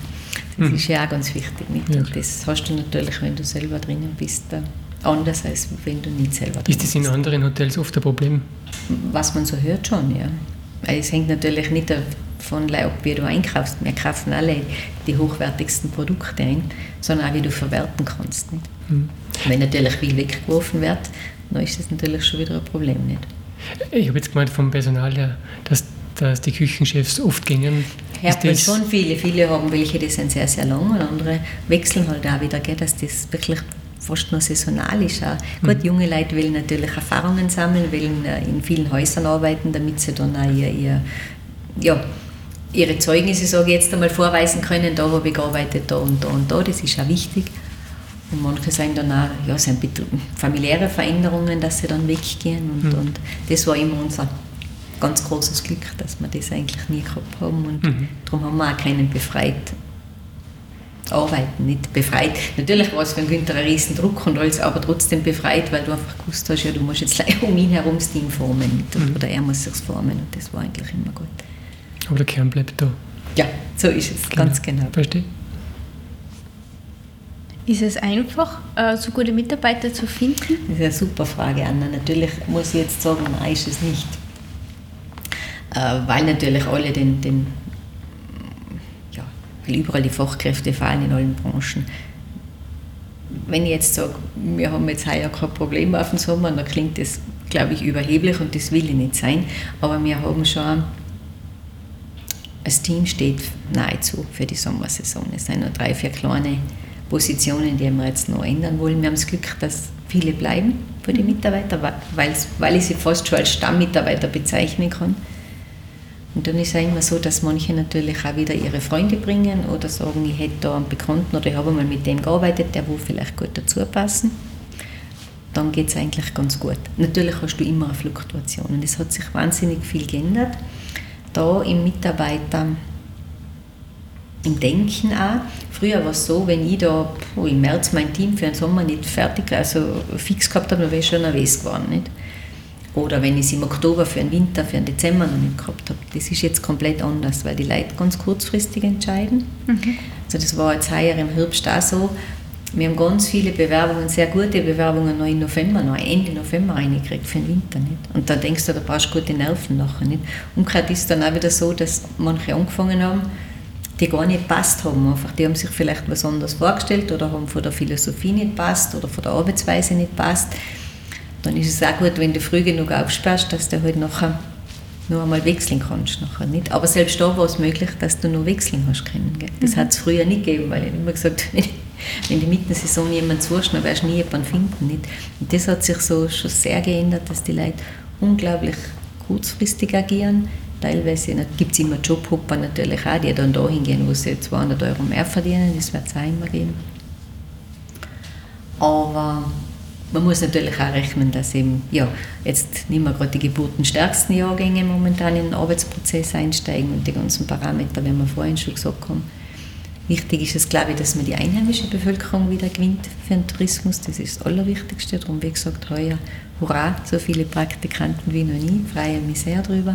Das mhm. ist ja auch ganz wichtig. Nicht? Ja. das hast du natürlich, wenn du selber drinnen bist, anders als wenn du nicht selber drinnen bist. Ist das in anderen Hotels oft ein Problem? Was man so hört schon, ja. Es hängt natürlich nicht davon ab, wie du einkaufst. Wir kaufen alle die hochwertigsten Produkte ein, sondern auch, wie du verwerten kannst. Mhm. Wenn natürlich viel weggeworfen wird, dann ist das natürlich schon wieder ein Problem. Nicht? Ich habe jetzt gemeint vom Personal her, dass, dass die Küchenchefs oft gingen. Man schon viele. Viele haben welche, die sind sehr, sehr lang und andere wechseln halt auch wieder, gell, dass das wirklich fast nur saisonal ist. Auch. Mhm. Gut, junge Leute wollen natürlich Erfahrungen sammeln, wollen äh, in vielen Häusern arbeiten, damit sie dann auch ihr, ihr ja, ihre Zeugnisse, sage ich jetzt einmal, vorweisen können, da habe ich gearbeitet, da und da und da, das ist auch wichtig. Und manche sagen dann auch, ja, sind familiäre Veränderungen, dass sie dann weggehen. Und, mhm. und das war immer unser ganz großes Glück, dass wir das eigentlich nie gehabt haben. Und mhm. darum haben wir auch keinen befreit arbeiten, nicht befreit. Natürlich war es für Günther ein riesen Druck und alles, aber trotzdem befreit, weil du einfach gewusst hast, ja, du musst jetzt um ihn herum das Team formen. Mhm. Oder er muss sich formen und das war eigentlich immer gut. Aber der Kern bleibt da. Ja, so ist es, genau. ganz genau. Verstehe. Ist es einfach, äh, so gute Mitarbeiter zu finden? Das ist eine super Frage, Anna. Natürlich muss ich jetzt sagen, nein, ist es nicht. Äh, weil natürlich alle den, den ja, weil überall die Fachkräfte fallen in allen Branchen. Wenn ich jetzt sage, wir haben jetzt heuer kein Problem auf dem Sommer, dann klingt das, glaube ich, überheblich und das will ich nicht sein. Aber wir haben schon, das Team steht nahezu für die Sommersaison. Es sind nur drei, vier kleine Positionen, die wir jetzt noch ändern wollen. Wir haben das Glück, dass viele bleiben für die Mitarbeiter, weil, ich sie fast schon als Stammmitarbeiter bezeichnen kann. Und dann ist es auch immer so, dass manche natürlich auch wieder ihre Freunde bringen oder sagen, ich hätte da einen Bekannten oder ich habe mal mit dem gearbeitet, der wo vielleicht gut dazu passen. Dann geht es eigentlich ganz gut. Natürlich hast du immer eine Fluktuation und es hat sich wahnsinnig viel geändert. Da im Mitarbeiter im Denken auch. Früher war es so, wenn ich da oh, im März mein Team für den Sommer nicht fertig, also fix gehabt habe, dann wäre ich schon nervös geworden. Nicht? Oder wenn ich es im Oktober für den Winter, für den Dezember noch nicht gehabt habe. Das ist jetzt komplett anders, weil die Leute ganz kurzfristig entscheiden. Mhm. Also das war jetzt heuer im Herbst auch so. Wir haben ganz viele Bewerbungen, sehr gute Bewerbungen noch im November, noch Ende November reingekriegt für den Winter. Nicht? Und da denkst du, da brauchst du gute Nerven nachher. Nicht? Umgekehrt ist es dann auch wieder so, dass manche angefangen haben, die gar nicht passt haben. Einfach, die haben sich vielleicht was anderes vorgestellt oder haben von der Philosophie nicht passt oder von der Arbeitsweise nicht passt. Dann ist es auch gut, wenn du früh genug aufsperrst, dass du halt nachher nur einmal wechseln kannst. Nachher nicht. Aber selbst da war es möglich, dass du nur wechseln hast können. Gell? Das mhm. hat es früher nicht gegeben, weil ich immer gesagt habe, wenn die Mittensaison jemand suchst, dann wirst du nie jemanden finden. Nicht? Und das hat sich so schon sehr geändert, dass die Leute unglaublich kurzfristig agieren, teilweise gibt es immer Jobhopper natürlich auch, die dann da hingehen, wo sie 200 Euro mehr verdienen, das wird es auch immer geben. Aber man muss natürlich auch rechnen, dass eben, ja, jetzt nicht mehr gerade die geburtenstärksten Jahrgänge momentan in den Arbeitsprozess einsteigen und die ganzen Parameter, wie wir vorhin schon gesagt haben. Wichtig ist es, glaube ich, dass man die einheimische Bevölkerung wieder gewinnt für den Tourismus. Das ist das Allerwichtigste. Darum, wie gesagt, heuer, hurra, so viele Praktikanten wie noch nie, freue mich sehr darüber.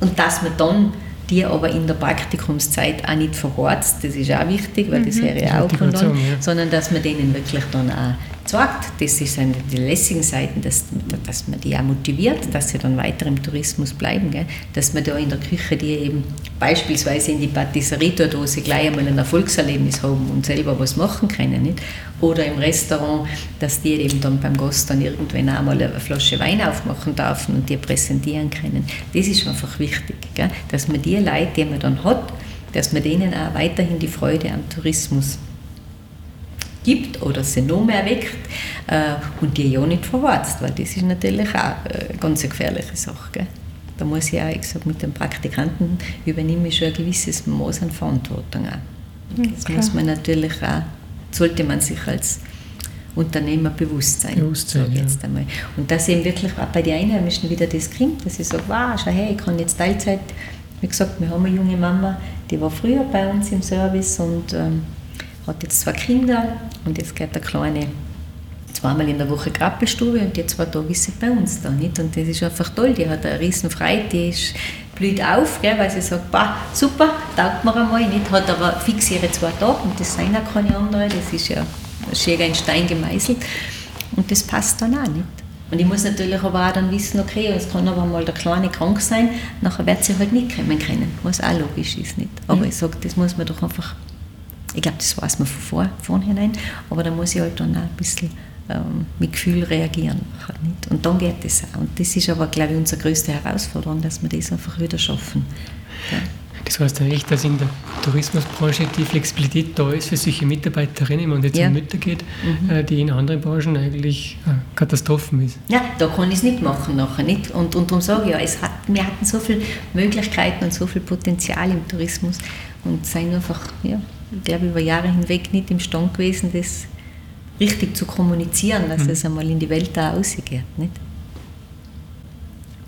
Und dass man dann die aber in der Praktikumszeit auch nicht verhorzt, das ist auch wichtig, weil das mhm. höre ich auch von dann, ja. sondern dass man denen wirklich dann auch zeigt, das sind die lässigen Seiten, dass, dass man die auch motiviert, dass sie dann weiter im Tourismus bleiben. Gell? Dass man da in der Küche die eben beispielsweise in die Patisserie tut, wo sie gleich einmal ein Erfolgserlebnis haben und selber was machen können. Nicht? Oder im Restaurant, dass die eben dann beim Gast dann irgendwann einmal eine Flasche Wein aufmachen dürfen und die präsentieren können. Das ist einfach wichtig, gell? dass man die Leute, die man dann hat, dass man denen auch weiterhin die Freude am Tourismus gibt oder sie noch mehr weckt äh, und die ja nicht verwarzt, weil das ist natürlich auch eine ganz gefährliche Sache. Gell? Da muss ich auch, ich sag, mit den Praktikanten übernehme ich schon ein gewisses Maß an Verantwortung auch. Das okay. muss man natürlich auch, sollte man sich als Unternehmer bewusst sein. Bewusst sein ja. jetzt einmal. Und dass eben wirklich auch bei den Einheimischen wieder das kommt, dass ich sage, wow, schau her, ich kann jetzt Teilzeit, wie gesagt, wir haben eine junge Mama, die war früher bei uns im Service und ähm, hat jetzt zwei Kinder und jetzt geht der Kleine zweimal in der Woche Krabbelstube und die zwei Tage ist sie bei uns da. Nicht? Und das ist einfach toll, die hat eine riesen Freude, die ist, blüht auf, gell, weil sie sagt, bah, super, taugt mir einmal, nicht? hat aber fix ihre zwei Tage und das sind auch keine anderen, das ist ja schön in Stein gemeißelt und das passt dann auch nicht. Und ich muss natürlich aber auch dann wissen, okay, es kann aber mal der Kleine krank sein, nachher wird sie halt nicht kommen können, was auch logisch ist. Nicht? Aber mhm. ich sage, das muss man doch einfach ich glaube, das weiß man von vor, vornherein, aber da muss ich halt dann auch ein bisschen ähm, mit Gefühl reagieren. Nicht? Und dann geht das auch. Und das ist aber, glaube ich, unsere größte Herausforderung, dass wir das einfach wieder schaffen. Ja. Das heißt ja echt, dass in der Tourismusbranche die Flexibilität da ist für solche Mitarbeiterinnen, wenn man jetzt ja. um Mütter geht, mhm. Äh, die in anderen Branchen eigentlich äh, Katastrophen ist. Ja, da kann ich es nicht machen nachher. Nicht? Und, und darum sage ich ja, es hat, wir hatten so viele Möglichkeiten und so viel Potenzial im Tourismus und sind einfach, ja, ich glaube, über Jahre hinweg nicht imstande gewesen, das richtig zu kommunizieren, dass mhm. es einmal in die Welt da rausgeht. Nicht?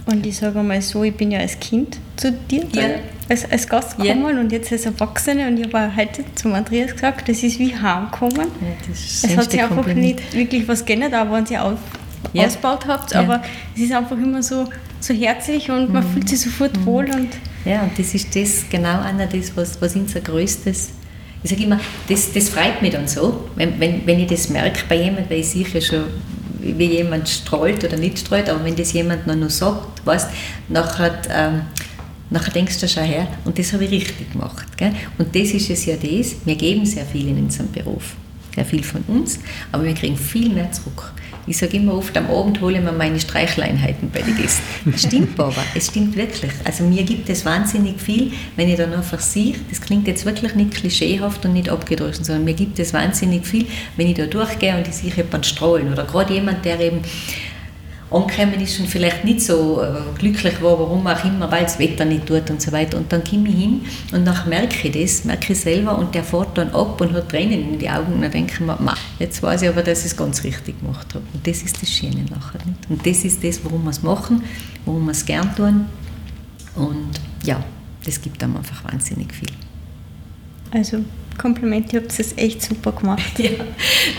Und ich sage mal so, ich bin ja als Kind zu dir ja. als, als Gast gekommen ja. und jetzt als Erwachsene und ich habe heute zum Andreas gesagt, das ist wie heimkommen. Ja, es hat sich einfach Kompliment. nicht wirklich was geändert, auch wenn ihr auf, ja. ausgebaut habt, aber es ist einfach immer so, so herzlich und mhm. man fühlt sich sofort mhm. wohl. Und ja, und das ist das genau einer das, was, was unser größtes ich sage immer, das, das freut mich dann so, wenn, wenn, wenn ich das merke bei jemandem, weil ich sicher schon, wie jemand strahlt oder nicht strahlt, aber wenn das jemand noch, noch sagt, weißt, nachher, ähm, nachher denkst du schon her, und das habe ich richtig gemacht. Gell? Und das ist es ja das, wir geben sehr viel in unserem Beruf, sehr viel von uns, aber wir kriegen viel mehr zurück. Ich sage immer oft, am Abend hole ich mir meine Streichleinheiten bei den Gästen. Das stimmt aber, es stimmt wirklich. Also mir gibt es wahnsinnig viel, wenn ich dann einfach sehe, das klingt jetzt wirklich nicht klischeehaft und nicht abgedroschen, sondern mir gibt es wahnsinnig viel, wenn ich da durchgehe und ich sehe jemanden strahlen oder gerade jemand, der eben angekommen ist und vielleicht nicht so äh, glücklich war, warum auch immer, weil das Wetter nicht tut und so weiter. Und dann komme ich hin und dann merke ich das, merke ich selber und der fährt dann ab und hat Tränen in die Augen und dann denke ich mir, jetzt weiß ich aber, dass ich es ganz richtig gemacht habe. Und das ist das Schöne nachher. Nicht? Und das ist das, warum wir es machen, warum wir es gern tun. Und ja, das gibt einem einfach wahnsinnig viel. Also Kompliment, ihr habt es echt super gemacht. Ja.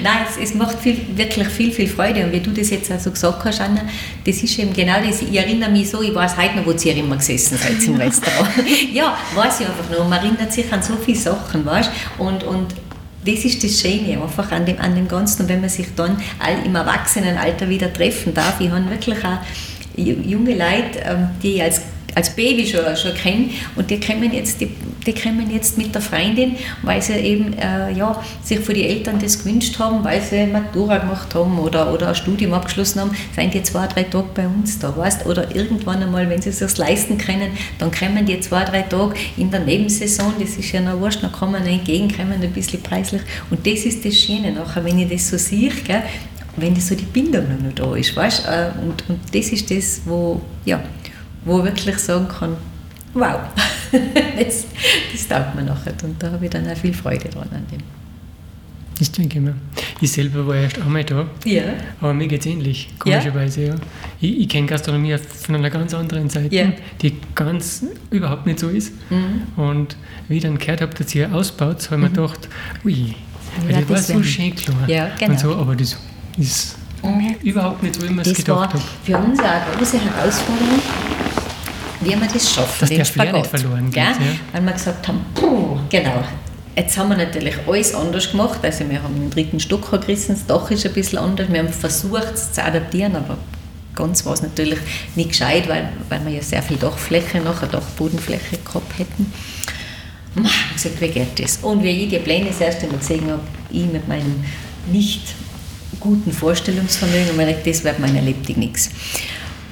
Nein, es, es, macht viel, wirklich viel, viel Freude. Und wie du das jetzt auch so gesagt hast, Anna, das ist eben genau das. Ich erinnere mich so, ich weiß heute noch, wo ihr immer gesessen seid im Restaurant. ja, weiß ich einfach noch. Man erinnert sich an so viele Sachen, weißt Und, und das ist das Schöne einfach an dem, an dem Ganzen. Und wenn man sich dann all, im Erwachsenenalter wieder treffen darf, ich habe wirklich auch junge Leute, ähm, die ich als als Baby schon, schon kenne und die kommen, jetzt, die, die kommen jetzt mit der Freundin, weil sie eben äh, ja, sich für die Eltern das gewünscht haben, weil sie Matura gemacht haben oder, oder ein Studium abgeschlossen haben, sind die zwei, drei Tage bei uns da, weißt? oder irgendwann einmal, wenn sie es sich leisten können, dann kommen die zwei, drei Tage in der Nebensaison, das ist ja noch wurscht, dann kann man entgegenkommen, ein bisschen preislich und das ist das Schöne nachher, wenn ich das so sehe, gell, wenn das so die Bindung noch da ist, weißt? Äh, und, und das ist das, wo, ja, wo wirklich sagen kann, wow, das, das taugt mir nachher. Und da habe ich dann auch viel Freude dran an dem. Das denke ich mir. Ich selber war erst einmal da, ja. aber mir geht es ähnlich, komischerweise. Ja. ja. Ich, ich kenne Gastronomie von einer ganz anderen Seite, ja. die ganz überhaupt nicht so ist. Mhm. Und wie ich dann gehört habe, dass ihr ausbaut, habe ich mir mhm. gedacht, ui, ja, das war so schön klar. Ja, genau. Und so, aber das ist mhm. überhaupt nicht so, wie man es gedacht hat. Für uns auch eine große Herausforderung, wie man das schafft. Dass der Flair nicht verloren geht. Ja? Weil wir gesagt haben, puh, genau, Jetzt haben wir natürlich alles anders gemacht. Also wir haben den dritten Stock gerissen, das Dach ist ein bisschen anders. Wir haben versucht, es zu adaptieren, aber ganz war es natürlich nicht gescheit, weil, weil wir ja sehr viel Dachfläche, nachher Dachbodenfläche gehabt hätten. Ich habe gesagt, wie geht das? Und wie ich die Pläne das erste Mal gesehen habe, ich mit meinem nicht guten Vorstellungsvermögen, habe ich gedacht, das wird meiner Lebtag nichts.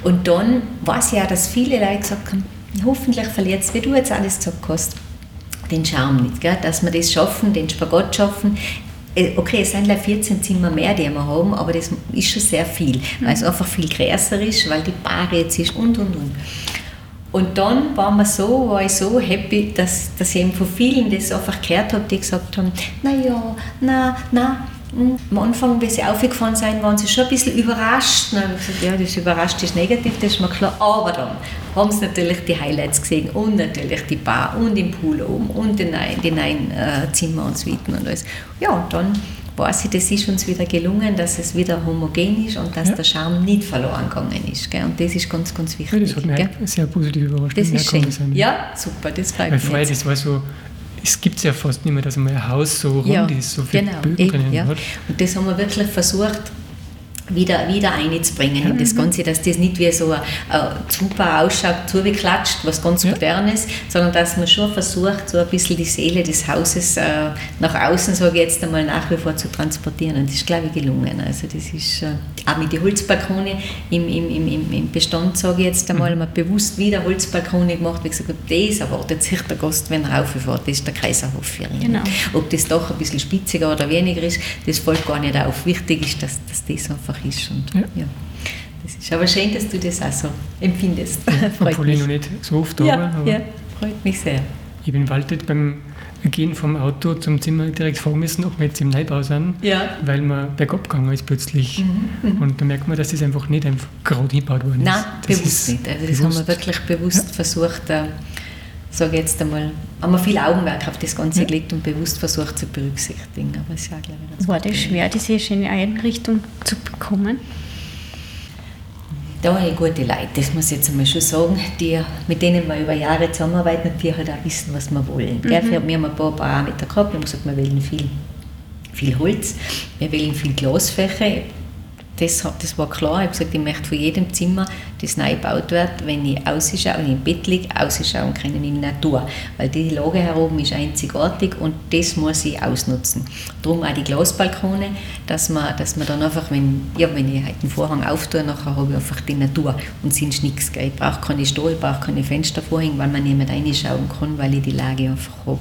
Und dann weiß ich auch, dass viele Leute gesagt haben, hoffentlich verliert es, wie du jetzt alles gesagt hast, den Charme nicht, gell? dass wir das schaffen, den Spagat schaffen. Äh, okay, es sind leider 14 Zimmer mehr, die wir haben, aber das ist schon sehr viel, mhm. weil es einfach viel größer ist, weil die Bar jetzt ist und und und. Und dann war, man so, war ich so happy, dass, dass ich eben von vielen das einfach gehört habe, die gesagt haben, naja, na, na, hm. am Anfang, wie sie aufgefahren sind, waren sie schon ein bisschen überrascht. Dann habe ich gesagt, ja, das überrascht ist negativ, das ist mir klar. Aber dann haben sie natürlich die Highlights gesehen und natürlich die Bar und den Pool oben und die neuen, die neuen äh, Zimmer und Suiten und alles. Ja, und dann weiß ich, das ist uns wieder gelungen, dass es wieder homogen ist und dass ja. der Charme nicht verloren gegangen ist. Gell? Und das ist ganz, ganz wichtig. Ja, das hat mich sehr positiv überrascht. Das ist schön. Sein. Ja, super, das freut mich. Vorher, das war so, es gibt es ja fast nicht mehr, dass einmal ein Haus so rund ja, ist, so viele genau, Bögen drinnen ja. hat. Und das haben wir wirklich versucht, wieder, wieder einzubringen in das Ganze, dass das nicht wie so ein, ein super ausschaut, zugeklatscht, was ganz ja. modern ist, sondern dass man schon versucht, so ein bisschen die Seele des Hauses äh, nach außen, sage ich jetzt einmal, nach wie vor zu transportieren. Und das ist, glaube ich, gelungen. Also das ist äh, auch mit den Holzbalkone im, im, im, im Bestand, sage ich jetzt einmal, mhm. man bewusst wieder Holzbalkone gemacht, wie gesagt, das erwartet sich der Gast, wenn er rauffährt, das ist der Kaiserhof für ihn. Genau. Ob das Dach ein bisschen spitziger oder weniger ist, das fällt gar nicht auf. Wichtig ist, dass, dass das einfach ist. Und, ja. ja. Das ist aber schön, dass du das auch so empfindest. Freut obwohl mich. ich noch nicht so oft da ja, aber ja, freut mich sehr. Ich bin Waldet beim Gehen vom Auto zum Zimmer direkt fragen müssen, ob wir jetzt im Neubau sind, ja. weil man bergab gegangen ist plötzlich. Mhm, mhm. Und da merkt man, dass das einfach nicht einfach gerade hingebaut worden ist. Nein, das bewusst nicht. Also das haben wir wirklich bewusst ja. versucht, sage jetzt einmal, haben wir viel Augenmerk auf das Ganze ja. gelegt und bewusst versucht zu berücksichtigen. Aber es ist auch, glaube ich, War das schwer, diese schöne Einrichtung zu bekommen? Da habe ich gute Leute, das muss ich jetzt einmal schon sagen, die, mit denen wir über Jahre zusammenarbeiten und die halt auch wissen, was wir wollen. Mhm. Wir haben ein paar Parameter gehabt, wir haben gesagt, wir wollen viel, viel Holz, wir wollen viel Glasfläche, das, das war klar. Ich habe gesagt, ich möchte von jedem Zimmer, das neu gebaut wird, wenn ich ausschaue und im Bett liege, ausschauen können in der Natur. Weil die Lage hier oben ist einzigartig und das muss ich ausnutzen. Darum auch die Glasbalkone, dass man, dass man dann einfach, wenn, ja, wenn ich halt den Vorhang auftue, nachher habe ich einfach die Natur und sonst nichts. Ich brauche keine Stall, ich brauche keine Fenster vorhängen, weil man mehr reinschauen kann, weil ich die Lage einfach habe.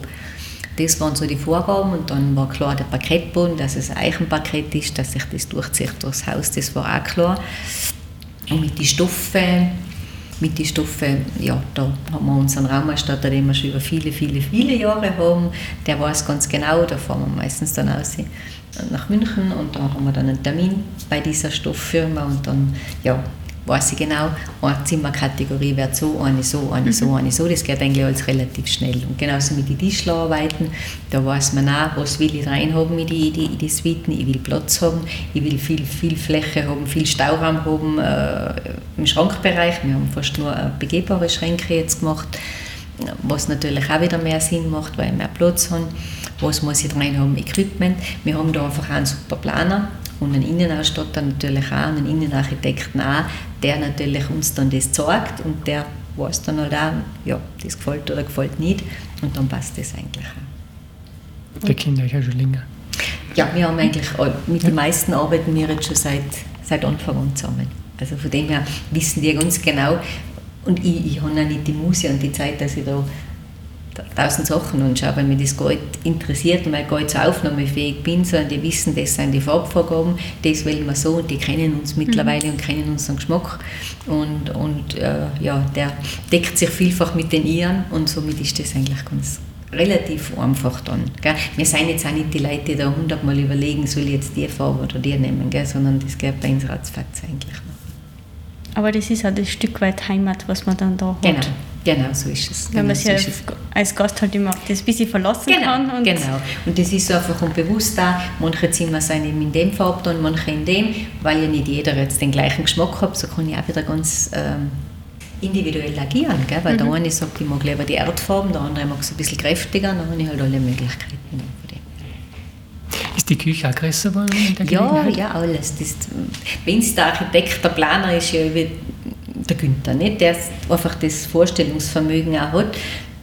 Das waren so die Vorgaben und dann war klar der Parkettboden, dass es Eichenparkett ist, dass sich das durchzieht durchs Haus, das war auch klar. Und mit den Stoffen, mit den Stoffen, ja, da haben wir unseren Raumerstatter, den wir schon über viele, viele, viele Jahre haben, der weiß ganz genau, da fahren wir meistens dann aus nach München und da haben wir dann einen Termin bei dieser Stofffirma und dann, ja, weiß ich genau, eine Zimmerkategorie wird so, eine so, eine mhm. so, eine so. Das geht eigentlich alles relativ schnell. Und genauso mit den Tischlerarbeiten, da weiß man auch, was will ich reinhaben in die, die, die Suiten. Ich will Platz haben, ich will viel, viel Fläche haben, viel Stauraum haben äh, im Schrankbereich. Wir haben fast nur begehbare Schränke jetzt gemacht, was natürlich auch wieder mehr Sinn macht, weil ich mehr Platz habe. Was muss ich rein haben? Equipment. Wir haben da einfach einen super Planer und einen Innenausstatter natürlich auch, einen Innenarchitekten auch, der natürlich uns dann das zeigt und der weiß dann halt auch, ja, das gefällt oder gefällt nicht und dann passt das eigentlich auch. Der kennt euch ja schon länger. Ja, wir haben eigentlich, mit den meisten arbeiten wir jetzt schon seit, seit Anfang an zusammen. Also von dem her wissen die ganz genau, und ich, ich habe auch nicht die Muse und die Zeit, dass ich da tausend Sachen anschaue, weil mich das nicht interessiert und weil ich so aufnahmefähig bin, sondern die wissen, das sind die Farbvorgaben, das wollen wir so und die kennen uns mittlerweile mhm. und kennen unseren Geschmack und, und äh, ja, der deckt sich vielfach mit den ihren und somit ist das eigentlich ganz relativ einfach dann. Gell? Wir sind jetzt auch nicht die Leute, die da hundertmal überlegen, soll ich jetzt die Farbe oder die nehmen, gell? sondern das geht bei uns ratzfatz eigentlich noch. Aber das ist auch ein Stück weit Heimat, was man dann da hat. Genau, so ist es. Wenn genau, man sich so als Gast halt immer das ein bisschen verlassen genau, kann. Und genau, und das ist so einfach unbewusst da. Manche Zimmer sind eben in dem Farbton, manche in dem, weil ja nicht jeder jetzt den gleichen Geschmack hat. So kann ich auch wieder ganz ähm, individuell agieren, gell? weil mhm. der eine sagt, ich mag lieber die Erdfarben, der andere mag es ein bisschen kräftiger, dann habe ich halt alle Möglichkeiten. Ist die Küche auch größer geworden? Ja, ja, alles. Wenn es der Architekt, der Planer ist, ja der Günther, nicht? der einfach das Vorstellungsvermögen auch hat.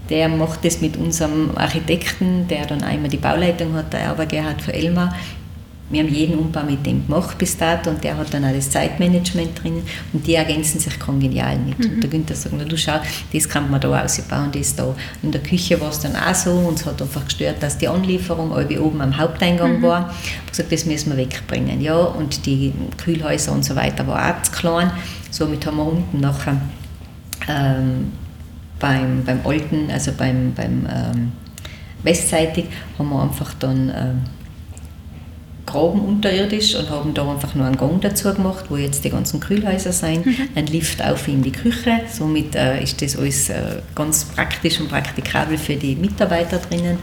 Der macht das mit unserem Architekten, der dann einmal die Bauleitung hat, der Erber Gerhard von Elmar, wir haben jeden Umbau mit dem gemacht bis dato und der hat dann auch das Zeitmanagement drin und die ergänzen sich kongenial nicht. Mhm. Und der Günther sagt, na du schau, das kann man da ausbauen, das da. In der Küche war es dann auch so und es hat einfach gestört, dass die Anlieferung irgendwie oben am Haupteingang mhm. war. Ich habe gesagt, das müssen wir wegbringen. Ja, und die Kühlhäuser und so weiter war auch zu klein. Somit haben wir unten nachher ähm, beim, beim alten, also beim, beim ähm, westseitig, haben wir einfach dann ähm, graben unterirdisch und haben da einfach nur einen Gang dazu gemacht, wo jetzt die ganzen Kühlhäuser sind, mhm. ein Lift auf in die Küche. Somit äh, ist das alles äh, ganz praktisch und praktikabel für die Mitarbeiter drinnen.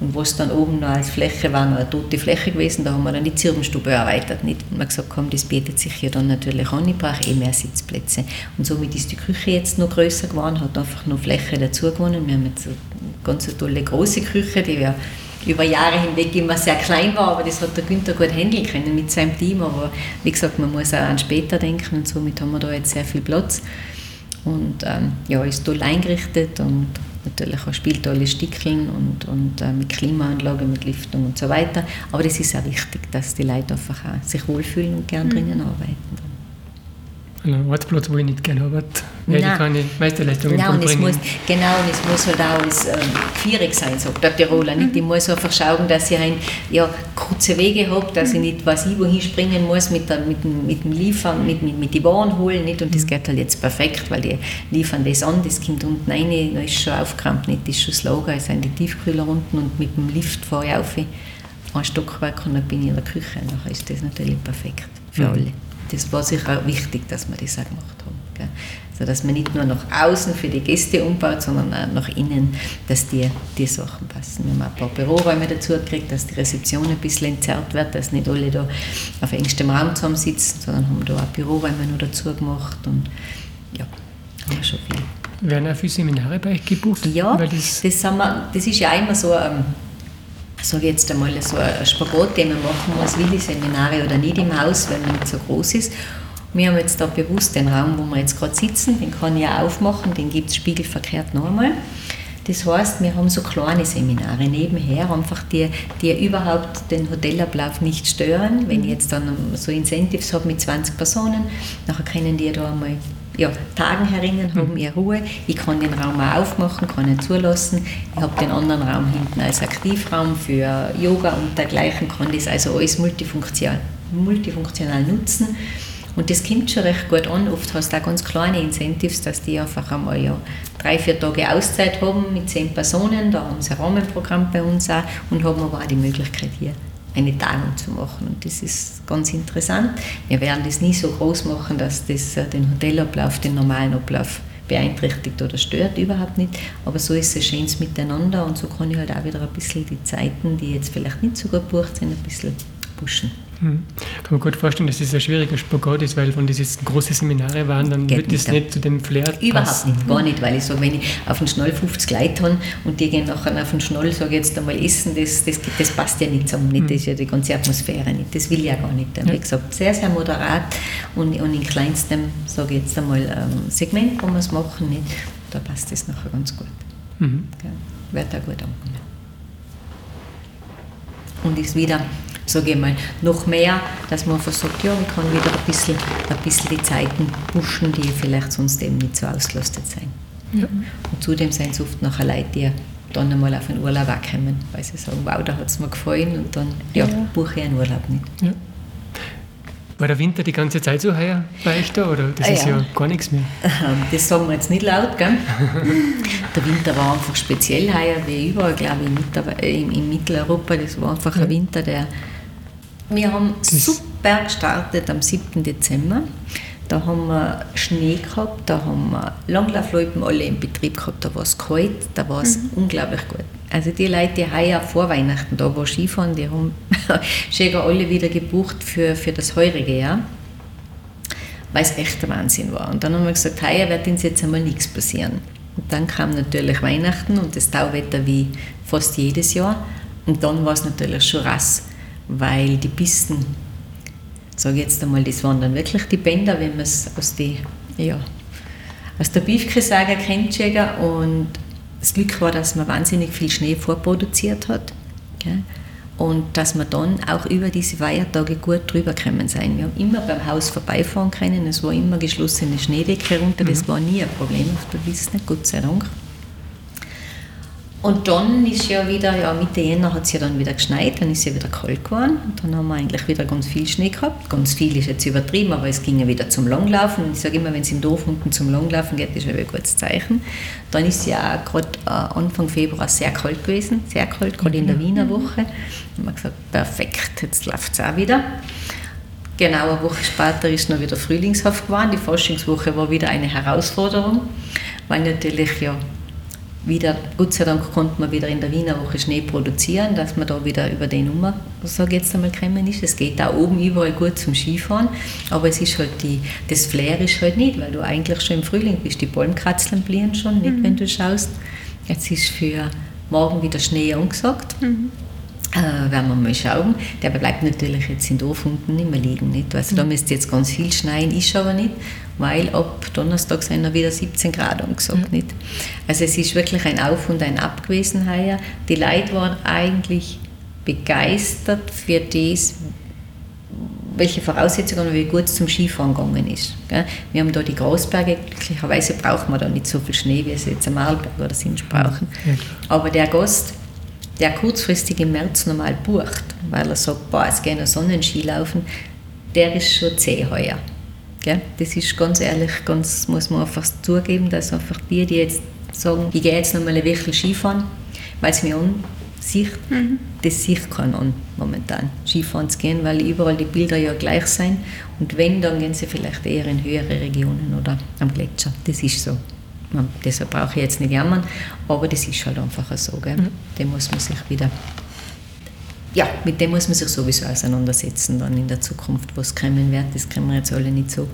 Und was dann oben noch als Fläche war, noch eine tote Fläche gewesen, da haben wir dann die Zirbenstube erweitert. Nicht? Und wir gesagt haben, das bietet sich ja dann natürlich an, ich brauche eh mehr Sitzplätze. Und somit ist die Küche jetzt noch größer geworden, hat einfach noch Fläche dazu gewonnen. Wir haben jetzt eine ganz tolle große Küche, die wir über Jahre hinweg immer sehr klein war, aber das hat der Günther gut handeln können mit seinem Team. Aber wie gesagt, man muss auch an später denken und somit haben wir da jetzt sehr viel Platz. Und ähm, ja, ist toll eingerichtet und natürlich auch spielt alle Stickeln und, und äh, mit Klimaanlage, mit Liftung und so weiter. Aber es ist auch wichtig, dass die Leute einfach auch sich wohlfühlen und gern mhm. drinnen arbeiten einen Arbeitsplatz, wo ich nicht gerne arbeite, weil ich keine Meisterleistungen Nein, und es muss, Genau, und es muss halt auch alles ähm, vierig sein, sagt der Tiroler. Nicht? Ich muss einfach schauen, dass ich ein, ja, kurze Wege habe, dass ich nicht weiß ich, wohin springen muss mit, der, mit, dem, mit dem Liefern, mit, mit, mit den Waren holen. Nicht? Und das mhm. geht halt jetzt perfekt, weil die liefern das an, das kommt unten rein, da ist schon aufgeräumt, nicht? das ist schon das Lager, es sind die Tiefkühler unten und mit dem Lift fahre ich auf ein Stockwerk und dann bin ich in der Küche. Dann ist das natürlich perfekt für mhm. alle das war sicher auch wichtig, dass wir das auch gemacht haben. Gell? Also, dass man nicht nur nach außen für die Gäste umbaut, sondern auch nach innen, dass die, die Sachen passen. Wir haben ein paar Büroräume dazu gekriegt, dass die Rezeption ein bisschen entzerrt wird, dass nicht alle da auf engstem Raum zusammen sitzen, sondern haben da auch Büroräume noch dazu gemacht und ja, haben wir schon viel. Werden auch viele Seminare bei euch gebucht? Ja, das, das, wir, das ist ja immer so... Ähm, sage jetzt einmal, so ein Spagat, den man machen muss, will ich Seminare oder nicht im Haus, weil man nicht so groß ist. Wir haben jetzt da bewusst den Raum, wo wir jetzt gerade sitzen, den kann ich auch aufmachen, den gibt es spiegelverkehrt noch einmal. Das heißt, wir haben so kleine Seminare nebenher, einfach die, die überhaupt den Hotelablauf nicht stören. Wenn ich jetzt dann so Incentives habe mit 20 Personen, nachher können die da einmal ja, Tagen herinnen, haben ihre Ruhe. Ich kann den Raum auch aufmachen, kann ihn zulassen. Ich habe den anderen Raum hinten als Aktivraum für Yoga und dergleichen, kann das also alles multifunktional, multifunktional nutzen. Und das kommt schon recht gut an. Oft hast du auch ganz kleine Incentives, dass die einfach einmal ja, drei, vier Tage Auszeit haben mit zehn Personen. Da haben sie ein Rahmenprogramm bei uns auch und haben aber auch die Möglichkeit hier eine Tagung zu machen. Und das ist ganz interessant. Wir werden das nie so groß machen, dass das äh, den Hotelablauf, den normalen Ablauf beeinträchtigt oder stört, überhaupt nicht. Aber so ist es schönes Miteinander und so kann ich halt auch wieder ein bisschen die Zeiten, die jetzt vielleicht nicht so gut gebucht sind, ein bisschen pushen. Hm. Kann man gut vorstellen, dass es ein schwieriger Spagat ist, weil wenn das jetzt große Seminare waren, dann Geht wird das nicht zu dem Flair Überhaupt passen. nicht, gar nicht, weil ich sage, wenn ich auf den Schnall 50 Leute habe und die gehen nachher auf den Schnall, sage jetzt einmal essen, das, das, das passt ja nicht zusammen, nicht, hm. das ist ja die ganze Atmosphäre nicht, das will ich ja gar nicht. Ja. Wie gesagt, sehr, sehr moderat und, und in kleinstem, sage ich jetzt einmal, ähm, Segment, wo wir es machen, nicht, da passt das nachher ganz gut. Mhm. Ja, wird auch gut ankommen. Und ist wieder sage ich mal, noch mehr, dass man einfach sagt, ja, ich kann wieder ein bisschen, ein bisschen die Zeiten pushen, die vielleicht sonst eben nicht so ausgelastet sind. Ja. Und zudem sind es oft nachher Leute, die dann einmal auf einen Urlaub auch kommen, weil sie sagen, wow, da hat es mir gefallen und dann ja, ja. buche ich einen Urlaub nicht. Ja. War der Winter die ganze Zeit so heuer bei euch da oder das ah, ist ja. ja. gar nichts mehr? Das sagen wir jetzt nicht laut, gell? der Winter war einfach speziell heuer, wie überall, glaube ich, in, in Mitteleuropa. Das war einfach ein Winter, der wir haben super gestartet am 7. Dezember. Da haben wir Schnee gehabt, da haben wir Langlaufloipen alle im Betrieb gehabt, da war es kalt, da war es mhm. unglaublich gut. Also die Leute, die heuer vor Weihnachten da waren Skifahren, die haben schon alle wieder gebucht für, für das heurige Jahr. weil es echt der Wahnsinn war. Und dann haben wir gesagt, heuer wird uns jetzt einmal nichts passieren. Und dann kam natürlich Weihnachten und das Tauwetter wie fast jedes Jahr. Und dann war es natürlich schon rass, weil die Pisten, sage ich jetzt einmal, das waren dann wirklich die Bänder, wenn man es aus, die, ja, aus der Biefke-Saga kennt. Und das Glück war, dass man wahnsinnig viel Schnee vorproduziert hat. Gell? Und dass wir dann auch über diese Feiertage gut drüber kommen sein. Wir haben immer beim Haus vorbeifahren können, es war immer geschlossene Schneedecke herunter, das mhm. war nie ein Problem auf der Piste, Gott sei Dank. Und dann ist ja wieder, ja Mitte Jänner hat es ja dann wieder geschneit, dann ist ja wieder kalt geworden. Und dann haben wir eigentlich wieder ganz viel Schnee gehabt. Ganz viel ist jetzt übertrieben, aber es ging ja wieder zum Langlaufen. Und ich sage immer, wenn es im Dorf unten zum Langlaufen geht, ist ja ein gutes Zeichen. Dann ist es ja gerade äh, Anfang Februar sehr kalt gewesen, sehr kalt, gerade in der mhm. Wiener Woche. Und wir gesagt, perfekt, jetzt läuft es auch wieder. Genau eine Woche später ist noch wieder Frühlingshaft geworden. Die Forschungswoche war wieder eine Herausforderung, weil natürlich ja wieder, Gott sei Dank konnte man wieder in der Wiener Woche Schnee produzieren, dass man da wieder über den Nummer, sage jetzt einmal, gekommen ist. Es geht da oben überall gut zum Skifahren, aber es ist halt die, das Flair ist halt nicht, weil du eigentlich schon im Frühling bist. Die Bäumkratzeln blieben schon, nicht, mhm. wenn du schaust. Jetzt ist für morgen wieder Schnee angesagt. Mhm. Äh, werden wir mal schauen. Der bleibt natürlich jetzt in Dorf unten nicht mehr liegen. Nicht? Also da mhm. müsste jetzt ganz viel schneien, ist aber nicht, weil ab Donnerstag sind noch wieder 17 Grad angesagt. Mhm. Nicht? Also es ist wirklich ein Auf und ein Ab gewesen heuer. Die Leute waren eigentlich begeistert für das, welche Voraussetzungen und wie gut es zum Skifahren gegangen ist. Wir haben da die Großberge, glücklicherweise brauchen wir da nicht so viel Schnee, wie es jetzt am Arlberg oder Sinsch brauchen. Ja. Aber der Gast, der kurzfristig im März normal bucht, weil er sagt, boah, es gehen Sonnenski laufen, der ist schon zäh heuer. Gell? Das ist ganz ehrlich, ganz, muss man einfach zugeben, dass einfach die, die jetzt sagen, ich gehe jetzt nochmal ein bisschen Skifahren, weil es mir ansieht, mhm. das sieht keiner an momentan, Skifahren zu gehen, weil überall die Bilder ja gleich sind und wenn, dann gehen sie vielleicht eher in höhere Regionen oder am Gletscher, das ist so. Man, deshalb brauche ich jetzt nicht jammern, aber das ist halt einfach so. Gell? Mhm. Dem muss man sich wieder, ja, mit dem muss man sich sowieso auseinandersetzen dann in der Zukunft, was kommen wird. Das können wir jetzt alle nicht so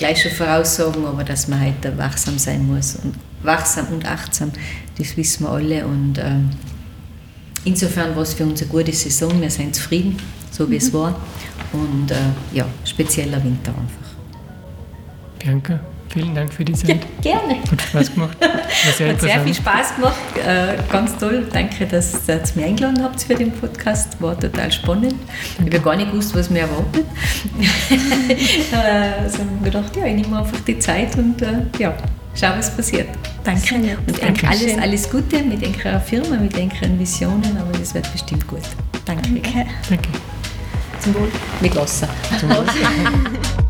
gleich schon voraussagen, aber dass man halt wachsam sein muss und wachsam und achtsam, das wissen wir alle und äh, insofern war es für uns eine gute Saison. Wir sind zufrieden, so wie mhm. es war und äh, ja, spezieller Winter einfach. Bianca, Vielen Dank für die Zeit. Ja, gerne. Hat Spaß gemacht. War sehr Hat sehr viel Spaß gemacht. Äh, ganz toll. Danke, dass ihr mich eingeladen habt für den Podcast. War total spannend. Danke. Ich habe gar nicht gewusst, was mir erwartet. Äh, also haben wir gedacht, ja, ich nehme einfach die Zeit und äh, ja, schau, was passiert. Danke. Und Danke. alles, alles Gute mit eurer Firma, mit euren Visionen, aber das wird bestimmt gut. Danke. Danke. Danke. Zum Wohl. Mit Wasser. Zum Wohl.